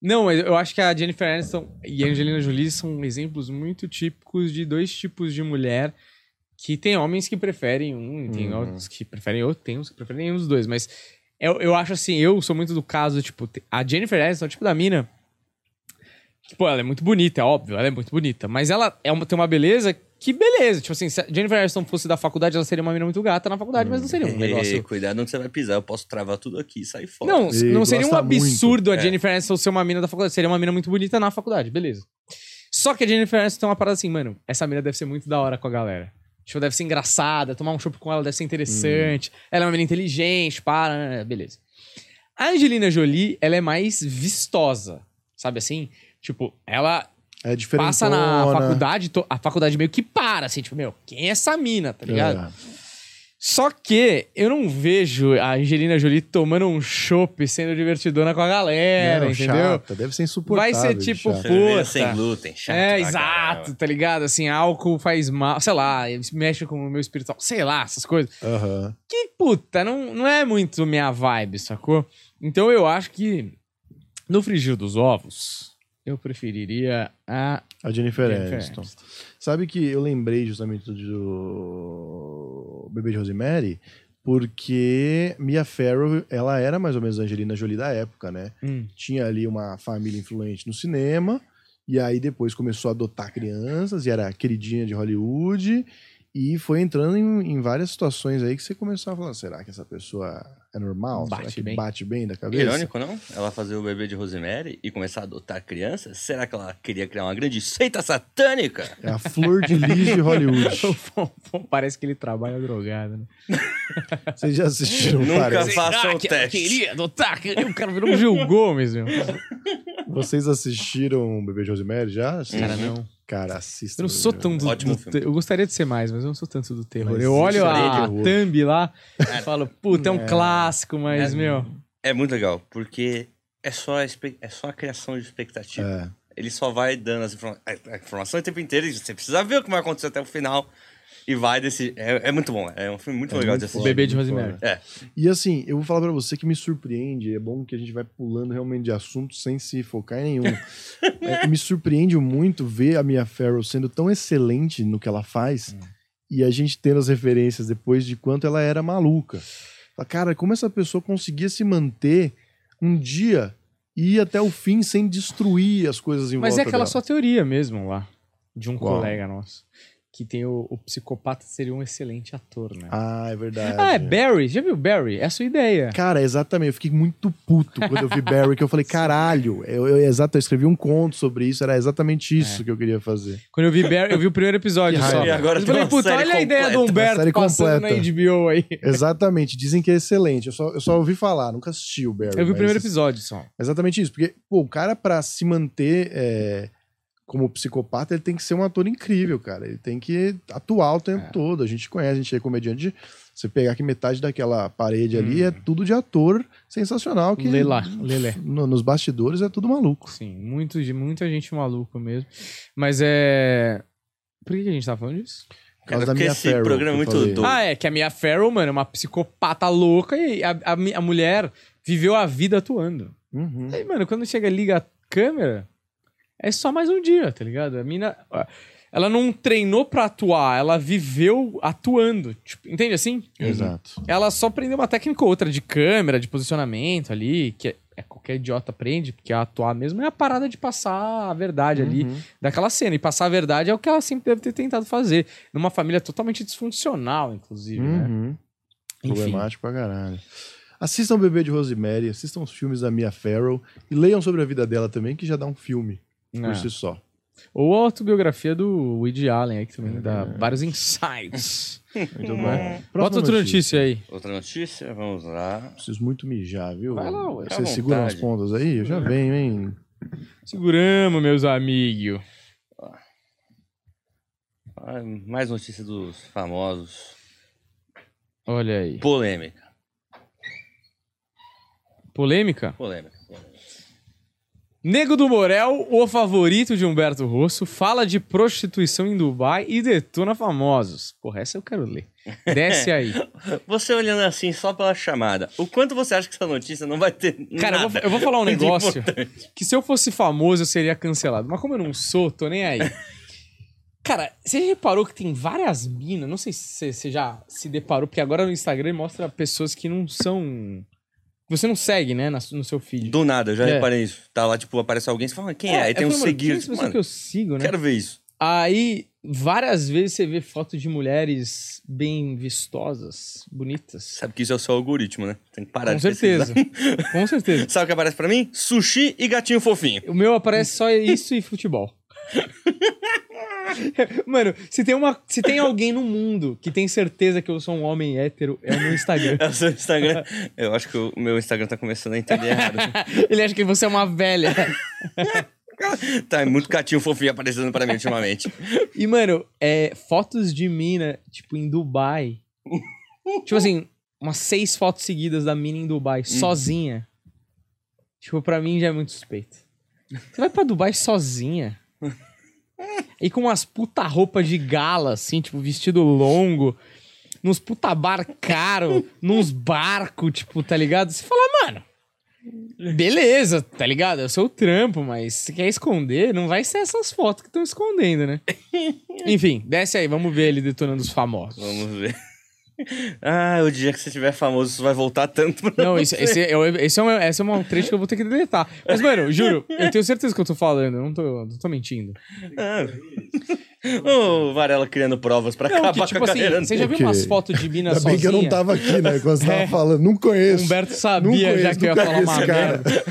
Não, mas eu acho que a Jennifer Aniston e a Angelina Jolie são exemplos muito típicos de dois tipos de mulher que tem homens que preferem um e tem Uhum. outros que preferem outro, tem uns que preferem nenhum dos dois, mas eu, eu acho assim, eu sou muito do caso, tipo, a Jennifer Aniston, é o tipo da mina, pô, ela é muito bonita, é óbvio, ela é muito bonita, mas ela é uma, tem uma beleza que beleza, tipo assim, se a Jennifer Aniston fosse da faculdade, ela seria uma mina muito gata na faculdade, mas não seria um negócio... Ei, cuidado onde você vai pisar. Eu posso travar tudo aqui e sair fora. Não, não seria um gosta muito. absurdo a É. Jennifer Aniston ser uma mina da faculdade. Seria uma mina muito bonita na faculdade, beleza. Só que a Jennifer Aniston tem uma parada assim, mano, essa mina deve ser muito da hora com a galera. Tipo, deve ser engraçada, tomar um chopp com ela deve ser interessante. Ela é uma mina inteligente, para, né, beleza. A Angelina Jolie, ela é mais vistosa, sabe assim? Tipo, ela É passa na faculdade, to- a faculdade meio que para, assim, tipo, meu, quem é essa mina, tá ligado? É. Só que eu não vejo a Angelina Jolie tomando um chopp sendo divertidona com a galera, Não, entendeu? chata, deve ser insuportável. Vai ser tipo, puta. sem glúten. Chato é, exato, tá ligado? Assim, álcool faz mal, sei lá, mexe com o meu espiritual, sei lá, essas coisas. Aham. Que puta, não, não é muito minha vibe, sacou? Então eu acho que no frigir dos ovos, eu preferiria a A Jennifer, Jennifer Aniston. Sabe que eu lembrei justamente do Bebê de Rosemary, porque Mia Farrow, ela era mais ou menos a Angelina Jolie da época, né? Hum. Tinha ali uma família influente no cinema, e aí depois começou a adotar crianças, e era queridinha de Hollywood, e foi entrando em, em várias situações aí que você começou a falar, será que essa pessoa É normal? Bate Será que bem. bate bem da cabeça? Irônico, não? Ela fazer o bebê de Rosemary e começar a adotar crianças? Será que ela queria criar uma grande seita satânica? É a flor de lis de Hollywood. Parece que ele trabalha drogado, né? Vocês já assistiram? Nunca Parece? Faça Será o que teste. Queria adotar, o cara virou um Gil Gomes, meu. Vocês assistiram o Bebê de Rosemary já? Cara, não. Cara, assista. Eu não sou tão do, Ótimo do Eu gostaria de ser mais, mas eu não sou tanto do terror. Mas eu olho é a thumb lá e falo, puta, é um clássico, mas, É. meu. É muito legal, porque é só a, é só a criação de expectativa. É. Ele só vai dando as informa a- a informação o tempo inteiro e você precisa ver o que vai acontecer até o final. E vai desse. É, é muito bom. É um filme muito É legal muito de assistir. Bebê de Rosemary. É. E assim, eu vou falar pra você que me surpreende. É bom que a gente vai pulando realmente de assunto sem se focar em nenhum. É, me surpreende muito ver a Mia Farrow sendo tão excelente no que ela faz e a gente tendo as referências depois de quanto ela era maluca. Fala, Cara, como essa pessoa conseguia se manter um dia e ir até o fim sem destruir as coisas em Mas é volta aquela dela. sua teoria mesmo lá, de um Qual? colega nosso. Que tem o, o psicopata seria um excelente ator, né? Ah, é verdade. Ah, é Barry. Já viu Barry? É a sua ideia. Cara, exatamente. Eu fiquei muito puto quando eu vi Barry, que eu falei, caralho, eu, eu, exato, eu escrevi um conto sobre isso, era exatamente isso que eu queria fazer. Quando eu vi Barry, eu vi o primeiro episódio só. E agora eu falei, puta, olha a ideia do completa. Humberto Série passando completa. na HBO aí. Exatamente, dizem que é excelente. Eu só, eu só ouvi falar, nunca assisti o Barry. Eu vi o primeiro episódio só. Exatamente isso, porque, pô, o cara pra se manter é, como psicopata, ele tem que ser um ator incrível, cara. Ele tem que atuar o tempo É. todo. A gente conhece, a gente é comediante. Você pegar que metade daquela parede ali Hum. é tudo de ator sensacional. Que Lê lá, lê, lê. no- nos bastidores é tudo maluco. Sim, muito, de muita gente maluca mesmo. Mas é. Por que a gente tá falando disso? Por causa Cara, da porque Mia esse Farrow, programa é muito doido. Ah, é, que a Mia Farrow, mano, é uma psicopata louca e a, a, a mulher viveu a vida atuando. Uhum. Aí, mano, quando chega e liga a câmera, é só mais um dia, tá ligado? A mina. Ela não treinou pra atuar, ela viveu atuando. Tipo, entende assim? Exato. Ela só aprendeu uma técnica ou outra de câmera, de posicionamento ali, que é, é qualquer idiota aprende, porque atuar mesmo é a parada de passar a verdade ali Uhum. daquela cena. E passar a verdade é o que ela sempre deve ter tentado fazer. Numa família totalmente disfuncional, inclusive, né? Uhum. Enfim. Problemático pra caralho. Assistam o Bebê de Rosemary, assistam os filmes da Mia Farrow e leiam sobre a vida dela também, que já dá um filme por É. si só. Ou a autobiografia do Woody Allen aí, que também dá É. vários insights. Muito bom. Bota outra notícia aí. Outra notícia, vamos lá. Preciso muito mijar, viu? Vai lá, ué. Vocês seguram as pontas aí? Eu já venho, hein? Seguramos, meus amigos. Mais notícia dos famosos. Olha aí. Polêmica. Polêmica? Polêmica. Nego do Borel, o favorito de Humberto Rosso, fala de prostituição em Dubai e detona famosos. Porra, essa eu quero ler. Desce aí. Você olhando assim só pela chamada, o quanto você acha que essa notícia não vai ter Cara, eu nada vou, eu vou falar um negócio que se eu fosse famoso eu seria cancelado. Mas como eu não sou, tô nem aí. Cara, você reparou que tem várias minas, não sei se você já se deparou, porque agora no Instagram mostra pessoas que não são... Você não segue, né, no seu feed. Do nada, eu já É. reparei isso. Tá lá, tipo, aparece alguém, você fala, quem é? Aí tem uns falei, é pessoa Mano, que eu sigo, né? quero ver isso. Aí, várias vezes você vê fotos de mulheres bem vistosas, bonitas. Sabe que isso é o seu algoritmo, né? Tem que parar Com de pesquisar. certeza. Com certeza. Sabe o que aparece pra mim? Sushi e gatinho fofinho. O meu aparece só isso e futebol. Mano, se tem, uma, se tem alguém no mundo que tem certeza que eu sou um homem hétero, é o meu Instagram. É o seu Instagram. Eu acho que o meu Instagram tá começando a entender errado. Ele acha que você é uma velha. tá, é muito gatinho fofinho aparecendo pra mim ultimamente. E, mano, é, fotos de mina, tipo, em Dubai. tipo assim, umas seis fotos seguidas da mina em Dubai, sozinha. Tipo, pra mim já é muito suspeito. Você vai pra Dubai sozinha? E com umas puta roupa de gala, assim, tipo, vestido longo. Nos puta bar caro, nos barcos, tipo, tá ligado? Você fala, mano. Beleza, tá ligado? Eu sou o trampo, mas se quer esconder, não vai ser essas fotos que estão escondendo, né? Enfim, desce aí, vamos ver ele detonando os famosos. Vamos ver. Ah, o dia que você tiver famoso, isso vai voltar tanto pra Não, você. isso, esse, é, o- esse é, uma, esse é uma trecho que eu vou ter que deletar. Mas, mano, juro, eu tenho certeza que eu tô falando, eu não tô, não tô mentindo. Ah, O Varela criando provas pra Não, acabar que, tipo com a assim, carreira. você já viu quê? umas fotos de mina Ainda sozinha? bem que eu não tava aqui, né? Quando você tava É. falando. Não conheço. Humberto sabia conheço, já que eu ia falar uma cara. merda.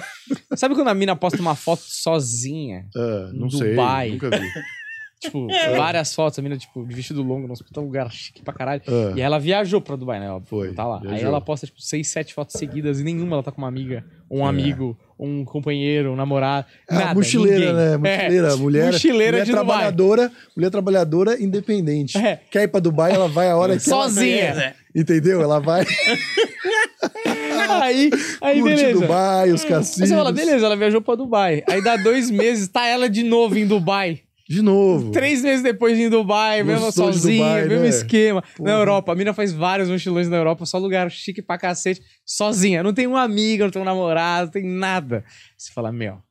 Sabe quando a mina posta uma foto sozinha? Ah, não Em sei. Dubai. Nunca vi. Tipo, várias fotos, a mina, tipo, de vestido longo, num puta lugar chique pra caralho. Ah. E aí ela viajou pra Dubai, né? Óbvio. Foi, Tá lá. Aí viajou. ela posta, tipo, seis, sete fotos seguidas e nenhuma ela tá com uma amiga, um É. amigo, um companheiro, um namorado. Ah, nada, mochileira, ninguém. né? Mochileira, É, mulher. Mochileira mulher de Dubai. trabalhadora, mulher trabalhadora independente. É. Quer ir pra Dubai, ela vai a hora que Sozinha. ela quer. Entendeu? Ela vai Aí, aí curte beleza. Dubai, os Aí cassinos. você fala, beleza, ela viajou pra Dubai. Aí dá dois meses, tá ela de novo em Dubai. De novo. Três meses depois em Dubai, mesmo sozinha, Dubai, mesmo né? esquema. Porra. Na Europa, a mina faz vários mochilões na Europa, só lugar chique pra cacete, sozinha. Não tem uma amiga, não tem um namorado, não tem nada. Você fala, meu.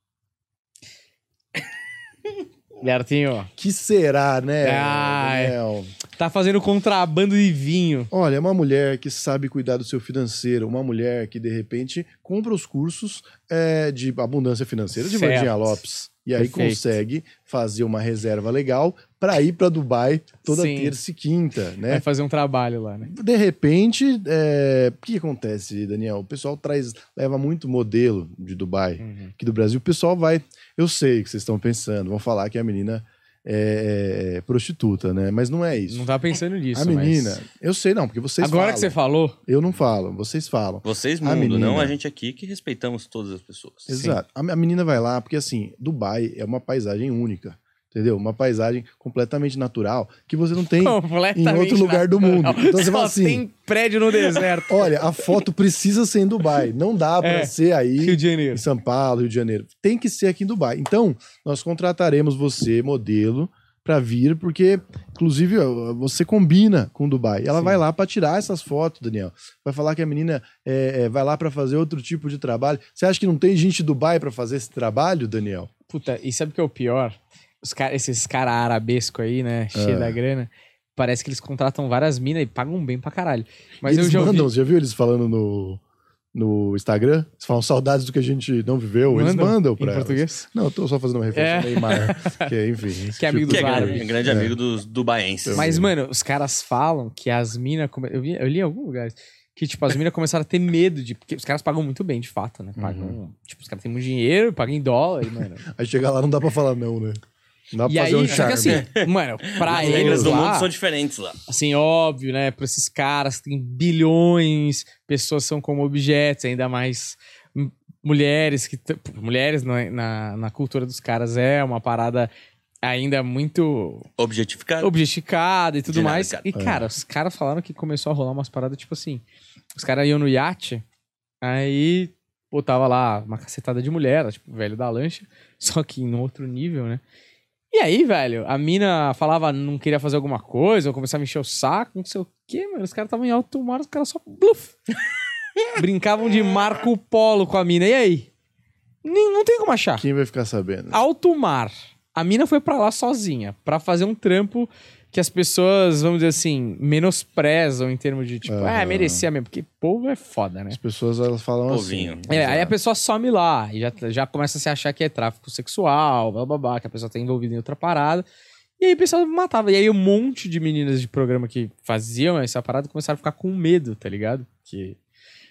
Bertinho, Que será, né? Ai. Daniel? tá fazendo contrabando de vinho. Olha, é uma mulher que sabe cuidar do seu financeiro, uma mulher que, de repente, compra os cursos é, de abundância financeira de Certo. Lopes. E aí Perfeito. consegue fazer uma reserva legal para ir para Dubai toda Sim. terça e quinta, né? Vai fazer um trabalho lá, né? De repente, é, o que acontece, Daniel? O pessoal traz, leva muito modelo de Dubai, Uhum. aqui do Brasil. O pessoal vai, eu sei o que vocês estão pensando, vão falar que a menina é, é prostituta, né? Mas não é isso. Não tá pensando nisso, a mas- menina, eu sei não, porque vocês Agora falam. que você falou, Eu não falo, vocês falam. Vocês A mundo, menina. não a gente aqui que respeitamos todas as pessoas. Exato. A, a menina vai lá porque assim, Dubai é uma paisagem única, entendeu? Uma paisagem completamente natural que você não tem em outro lugar do mundo. natural. Então você fala assim, tem prédio no deserto. olha, a foto precisa ser em Dubai, não dá pra É, ser aí Rio de Janeiro. em São Paulo, Rio de Janeiro. Tem que ser aqui em Dubai. Então, nós contrataremos você, modelo, pra vir, porque, inclusive, você combina com Dubai. Ela Sim. vai lá pra tirar essas fotos, Daniel. Vai falar que a menina é, é, vai lá pra fazer outro tipo de trabalho. Você acha que não tem gente de Dubai pra fazer esse trabalho, Daniel? Puta, e sabe o que é o pior? Os cara, esses caras arabesco aí, né? Cheio Ah. da grana. Parece que eles contratam várias minas e pagam bem pra caralho. Mas eles eu já mandam, ouvi... você já viu eles falando no, no Instagram? Eles falam saudades do que a gente não viveu. Eles mandam pra em elas. português? Não, eu tô só fazendo uma referência É. Neymar. que, enfim. Que é amigo tipo Que é grande, grande amigo dos dubaenses. Mas, mano, os caras falam que as minas... Come... Eu, vi- eu li em algum lugar que, tipo, as minas começaram a ter medo de... Porque os caras pagam muito bem, de fato, né? Pagam... Uhum. Tipo, os caras têm muito dinheiro, pagam em dólar, mano... Aí chegar lá não dá pra falar não, né? Dá e pra aí, fazer um só charme. que assim, mano, pra As eles regras do mundo são diferentes lá. assim, óbvio, né? Pra esses caras que têm bilhões, pessoas são como objetos, ainda mais mulheres que. Mulheres na, na, na cultura dos caras é uma parada ainda muito Objetificado. objetificada e tudo mais. cara. E, cara, os caras falaram que começou a rolar umas paradas tipo assim. Os caras iam no iate, aí botava lá uma cacetada de mulher, tipo, velho da lancha, só que em outro nível, né? E aí, velho, a mina falava não queria fazer alguma coisa, ou começava a encher o saco, não sei o quê, mano. Os caras estavam em alto mar, os caras só bluf. Brincavam de Marco Polo com a mina. E aí? Nem- Não tem como achar. Quem vai ficar sabendo? Alto mar. A mina foi pra lá sozinha, pra fazer um trampo que as pessoas, vamos dizer assim, menosprezam em termos de tipo, ah, merecia mesmo, porque povo é foda, né? As pessoas elas falam Povinho. assim. É, aí a pessoa some lá e já, já começa a se achar que é tráfico sexual, blá blá blá, que a pessoa tá envolvida em outra parada. E aí o pessoal matava. E aí um monte de meninas de programa que faziam essa parada começaram a ficar com medo, tá ligado? Que.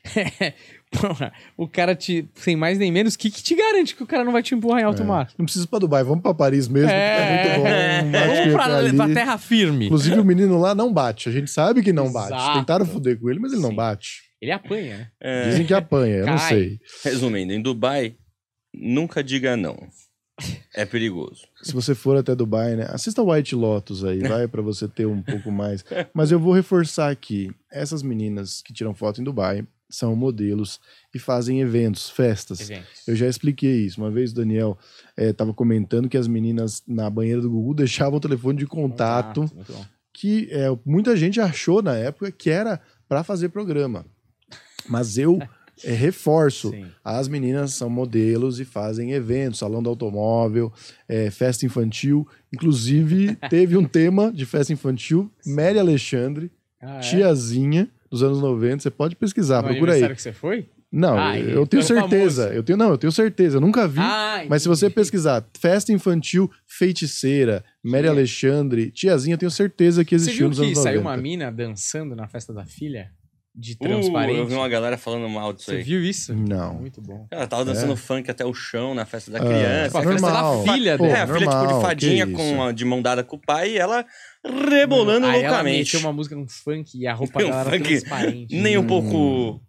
Porra, o cara te. Sem mais nem menos, o que, que te garante que o cara não vai te empurrar em alto É. mar? Não precisa ir pra Dubai, vamos pra Paris mesmo, que é muito bom. Acho Vamos que pra, pra terra firme. Inclusive o menino lá não bate. A gente sabe que não bate. Exato. Tentaram foder com ele, mas ele não Sim. bate. Ele apanha, né? É, Dizem que apanha, eu não Cai. sei. resumindo, em Dubai, nunca diga não. É perigoso. Se você for até Dubai, né? Assista White Lotus aí, vai pra você ter um pouco mais. Mas eu vou reforçar aqui. Essas meninas que tiram foto em Dubai são modelos e fazem eventos, festas. Eu já expliquei isso. Uma vez o Daniel estava comentando que as meninas na banheira do Gugu deixavam o telefone de contato, muito bom. que é, muita gente achou na época que era para fazer programa. Mas eu é, reforço. Sim. As meninas são modelos e fazem eventos, salão do automóvel, é, festa infantil. Inclusive, teve um tema de festa infantil, Mary Alexandre, Ah, é? tiazinha dos anos 90. Você pode pesquisar, No procura aí. aniversário que você foi? Não, Ah, eu, eu tenho é famoso. certeza. Eu tenho, não, eu tenho certeza. Eu nunca vi. Ah, mas se você pesquisar festa infantil feiticeira, Mary Alexandre, Tiazinha, eu tenho certeza que Você existiu viu nos que anos saiu 90. uma mina dançando na festa da filha? De Uh, transparente? eu vi uma galera falando mal disso Você aí. viu isso? Não. Muito bom. Ela tava dançando funk até o chão na festa da Ah, criança. Tipo, a festa normal. da filha Pô, dela. é, a filha tipo de normal, fadinha com uma- de mão dada com o pai e ela rebolando ela loucamente. meteu uma música num funk e a roupa Um dela era funk transparente. Nem um Hum. pouco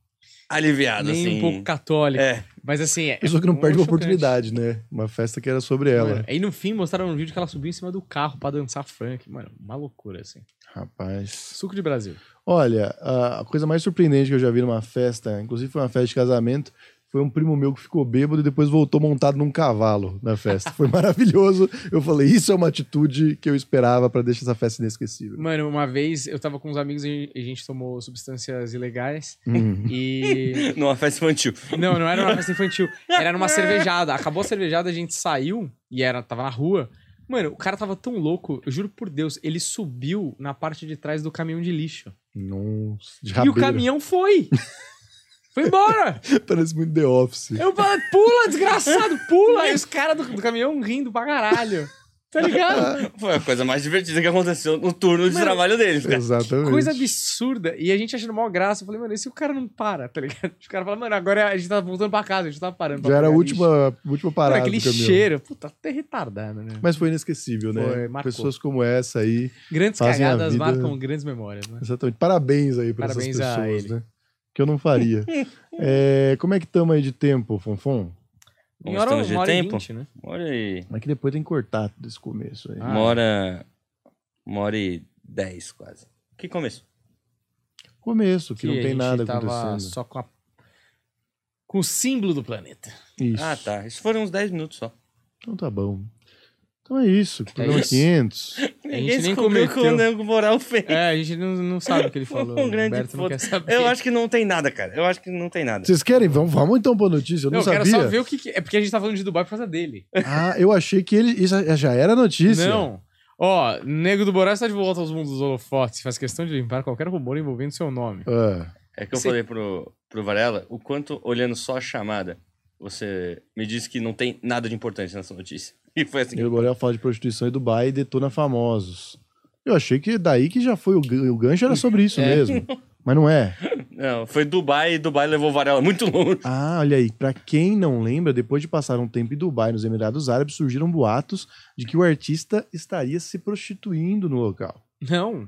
aliviado, Nem assim. um pouco católica. É. Mas assim... É, Pessoa que não um perde uma chocante. oportunidade, né? Uma festa que era sobre ela. Mano, aí no fim mostraram um vídeo que ela subiu em cima do carro pra dançar funk. Mano, uma loucura, assim. Rapaz. Suco de Brasil. Olha, a coisa mais surpreendente que eu já vi numa festa, inclusive foi uma festa de casamento, foi um primo meu que ficou bêbado e depois voltou montado num cavalo na festa. Foi maravilhoso. Eu falei, isso é uma atitude que eu esperava pra deixar essa festa inesquecível. Mano, uma vez eu tava com uns amigos e a gente tomou substâncias ilegais. Hum. E. Numa festa infantil. Não, não era numa festa infantil. Era numa cervejada. Acabou a cervejada, a gente saiu e era, tava na rua. Mano, o cara tava tão louco, eu juro por Deus, ele subiu na parte de trás do caminhão de lixo. Nossa, de E o caminhão foi! Foi embora! Parece muito The Office. Eu falei, pula, desgraçado, pula! E os caras do, do caminhão rindo pra caralho. Tá ligado? Foi a coisa mais divertida que aconteceu no turno de Mano, trabalho deles, cara. Exatamente. Coisa absurda. E a gente achando mó graça. Eu falei, mano, e se o cara não para, tá ligado? O cara fala, mano, agora a gente tá voltando pra casa, a gente tá parando. Já era a última, última parada Mano, aquele cheiro. Puta, até retardado, né? Mas foi inesquecível, né? Foi, marcou. Pessoas como essa aí. Grandes fazem a cagadas vida- marcam grandes memórias, né? Exatamente. Parabéns aí pra Parabéns a essas pessoas, ele. né? Que eu não faria. É, como é que estamos aí de tempo, Fonfon? Em hora, estamos de uma hora e tempo? vinte, né? Olha aí. É que depois tem que cortar desse começo aí. Ah. Uma hora. Uma hora e dez, quase. Que começo? Começo, que, não a tem gente nada tava acontecendo. só com a... Com o símbolo do planeta. Isso. Ah, tá. Isso foram uns 10 minutos só. Então tá bom. Então é isso. Programa isso. 500. A gente Ninguém nem descobriu que o cometeu. Nego Moral fez. É, a gente não, não sabe o que ele falou. Um grande o Humberto não quer saber. Eu acho que não tem nada, cara. Eu acho que não tem nada. Vocês querem? Vamos, vamos então pra notícia. Eu não, Não, eu quero sabia. só ver o que, que- É porque a gente tá falando de Dubai por causa dele. Ah, eu achei que ele. Isso já era notícia. Não. Ó, Nego do Borá está de volta aos mundos dos holofotes. Faz questão de limpar qualquer rumor envolvendo seu nome. Ah, É que eu Sim. falei pro, pro Varela o quanto, olhando só a chamada, você me disse que não tem nada de importante nessa notícia. E foi assim. e o Borel fala de prostituição em Dubai e detona famosos. Eu achei que daí que já foi o, gan- o gancho era sobre isso É. mesmo. Mas não é. Não, foi Dubai e Dubai levou o Varela muito longe. Ah, olha aí. Pra quem não lembra, depois de passar um tempo em Dubai, nos Emirados Árabes, surgiram boatos de que o artista estaria se prostituindo no local. Não.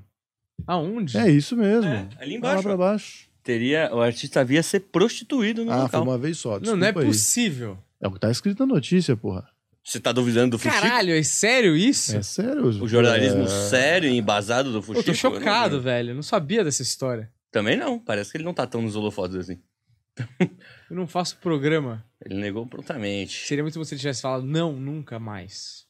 Aonde? É isso mesmo. É, ali Vai lá embaixo. pra baixo. Teria, o artista havia ser prostituído no Ah, foi local. uma vez só. não, não é aí. possível. É o que tá escrito na notícia, porra. Você tá duvidando do Fuxico? Caralho, é sério isso? É sério? O jornalismo É... sério e embasado do Fuxico? Eu tô eu chocado, não- velho. Eu não sabia dessa história. Também não. Parece que ele não tá tão nos holofotes assim. Eu não faço programa. Ele negou prontamente. Seria muito bom se ele tivesse falado, não, nunca mais.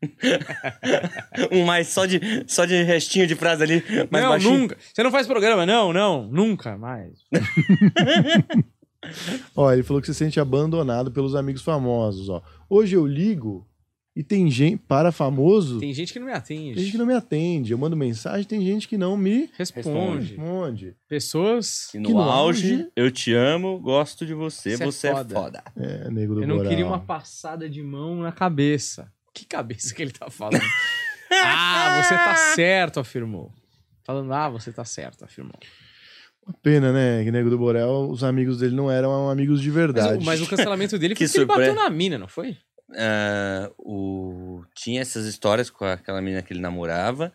um mais só de, só de restinho de frase ali, mais não, baixinho. nunca. Você não faz programa? Não, não, nunca mais. Ó, ele falou que se sente abandonado pelos amigos famosos, ó. Hoje eu ligo e tem gente para famoso, tem, Tem gente que não me atende. gente que não me atende. Eu mando mensagem, tem gente que não me Responde. responde. Pessoas. E no, Que no auge, auge- eu te amo, gosto de você, Você é você é foda. foda. É, nego do Eu não Boral. queria uma passada de mão na cabeça. Que cabeça que ele tá falando? ah, você tá certo, afirmou. Falando, ah, você tá certo, afirmou. Uma pena, né? Que nego do Borel, os amigos dele não eram amigos de Mas, verdade. o- mas o cancelamento dele foi Que que ele bateu surpresa. na mina, não foi? Ah, o... Tinha essas histórias com aquela menina que ele namorava.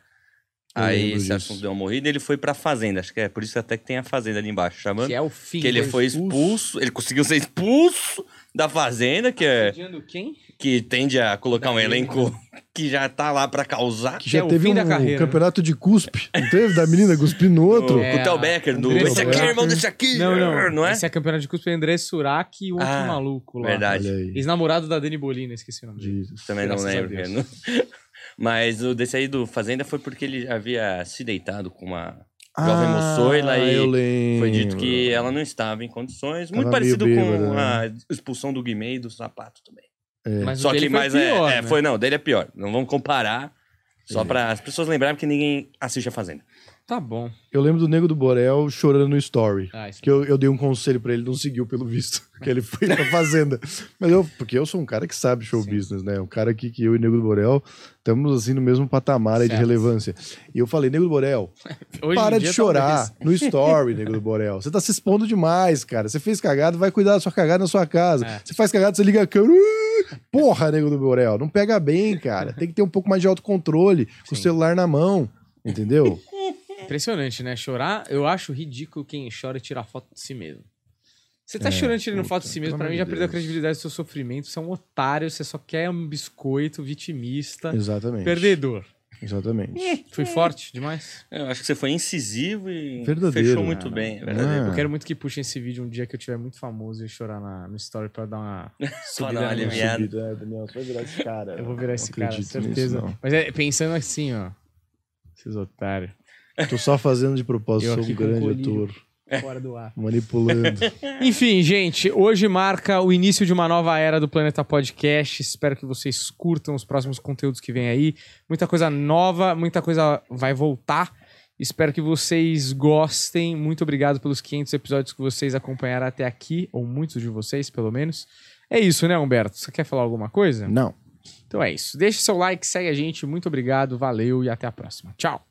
Eu aí esse disso. assunto deu uma morrida e ele foi pra fazenda. Acho que é por isso até que tem a fazenda ali embaixo, chamando. Que é o fim. Que ele foi expulso, ele conseguiu ser expulso da fazenda, que, é, quem? Que tende a colocar um elenco que já tá lá pra causar. Que já é o teve fim um, da carreira, campeonato de cuspe. Não teve? Da menina cuspindo no outro. É, com o Theo Becker, do Esse aqui, Surak. irmão, desse aqui. Não, não. Não é? Esse é campeonato de cuspe André Surak e o outro Ah, maluco lá. Verdade. Ex-namorado da Dani Bolina, esqueci o nome dele. Também não Graças lembro. Não- Mas o desse aí do Fazenda foi porque ele havia se deitado com uma jovem moçoila e Ah, eu lembro. foi dito que ela não estava em condições. Muito Tava parecido meio com bêbada, a expulsão do Guimê e do Sapato também. Mas o Só dele que foi mais pior, é, é, né? foi não, dele é pior. Não vamos comparar. Só É. para as pessoas lembrarem que ninguém assiste a Fazenda. Tá bom. Eu lembro do Nego do Borel chorando no story. Ah, isso Que eu, eu dei um conselho pra ele, não seguiu pelo visto. Que ele foi pra fazenda. Mas eu, porque eu sou um cara que sabe show Sim. business, né? Um cara que, que eu e Nego do Borel estamos assim no mesmo patamar aí de relevância. E eu falei, Nego do Borel, Hoje para de chorar talvez. no story, Nego do Borel. Você tá se expondo demais, cara. Você fez cagada, vai cuidar da sua cagada na sua casa. É. Você faz cagada, você liga a câmera. Porra, Nego do Borel, não pega bem, cara. Tem que ter um pouco mais de autocontrole, com o Sim. celular na mão. Entendeu? Impressionante, né? Chorar, eu acho ridículo quem chora e tira foto de si mesmo. Você tá É, chorando tirando puta, foto de si mesmo, pra mim já perdeu a Deus. credibilidade do seu sofrimento. Você é um otário, você só quer um biscoito, vitimista, Exatamente. perdedor. Exatamente. Fui forte demais. Eu acho que você foi incisivo e Verdadeiro. fechou muito Ah, não. bem. É Ah. verdadeiro. Eu quero muito que puxem esse vídeo um dia que eu tiver muito famoso e chorar na, no story pra dar uma subida. uma no- aliviada. Subido, é, Daniel, você vai virar esse cara. Eu vou virar esse cara, nisso, certeza. não. Mas é pensando assim, ó. Esses otários. Tô só fazendo de propósito, Eu sou um grande ator. Fora do ar. Manipulando. Enfim, gente, hoje marca o início de uma nova era do Planeta Podcast. Espero que vocês curtam os próximos conteúdos que vem aí. Muita coisa nova, muita coisa vai voltar. Espero que vocês gostem. Muito obrigado pelos 500 episódios que vocês acompanharam até aqui, ou muitos de vocês, pelo menos. É isso, né, Humberto? Você quer falar alguma coisa? Não. Então é isso. Deixe seu like, segue a gente. Muito obrigado, valeu e até a próxima. Tchau.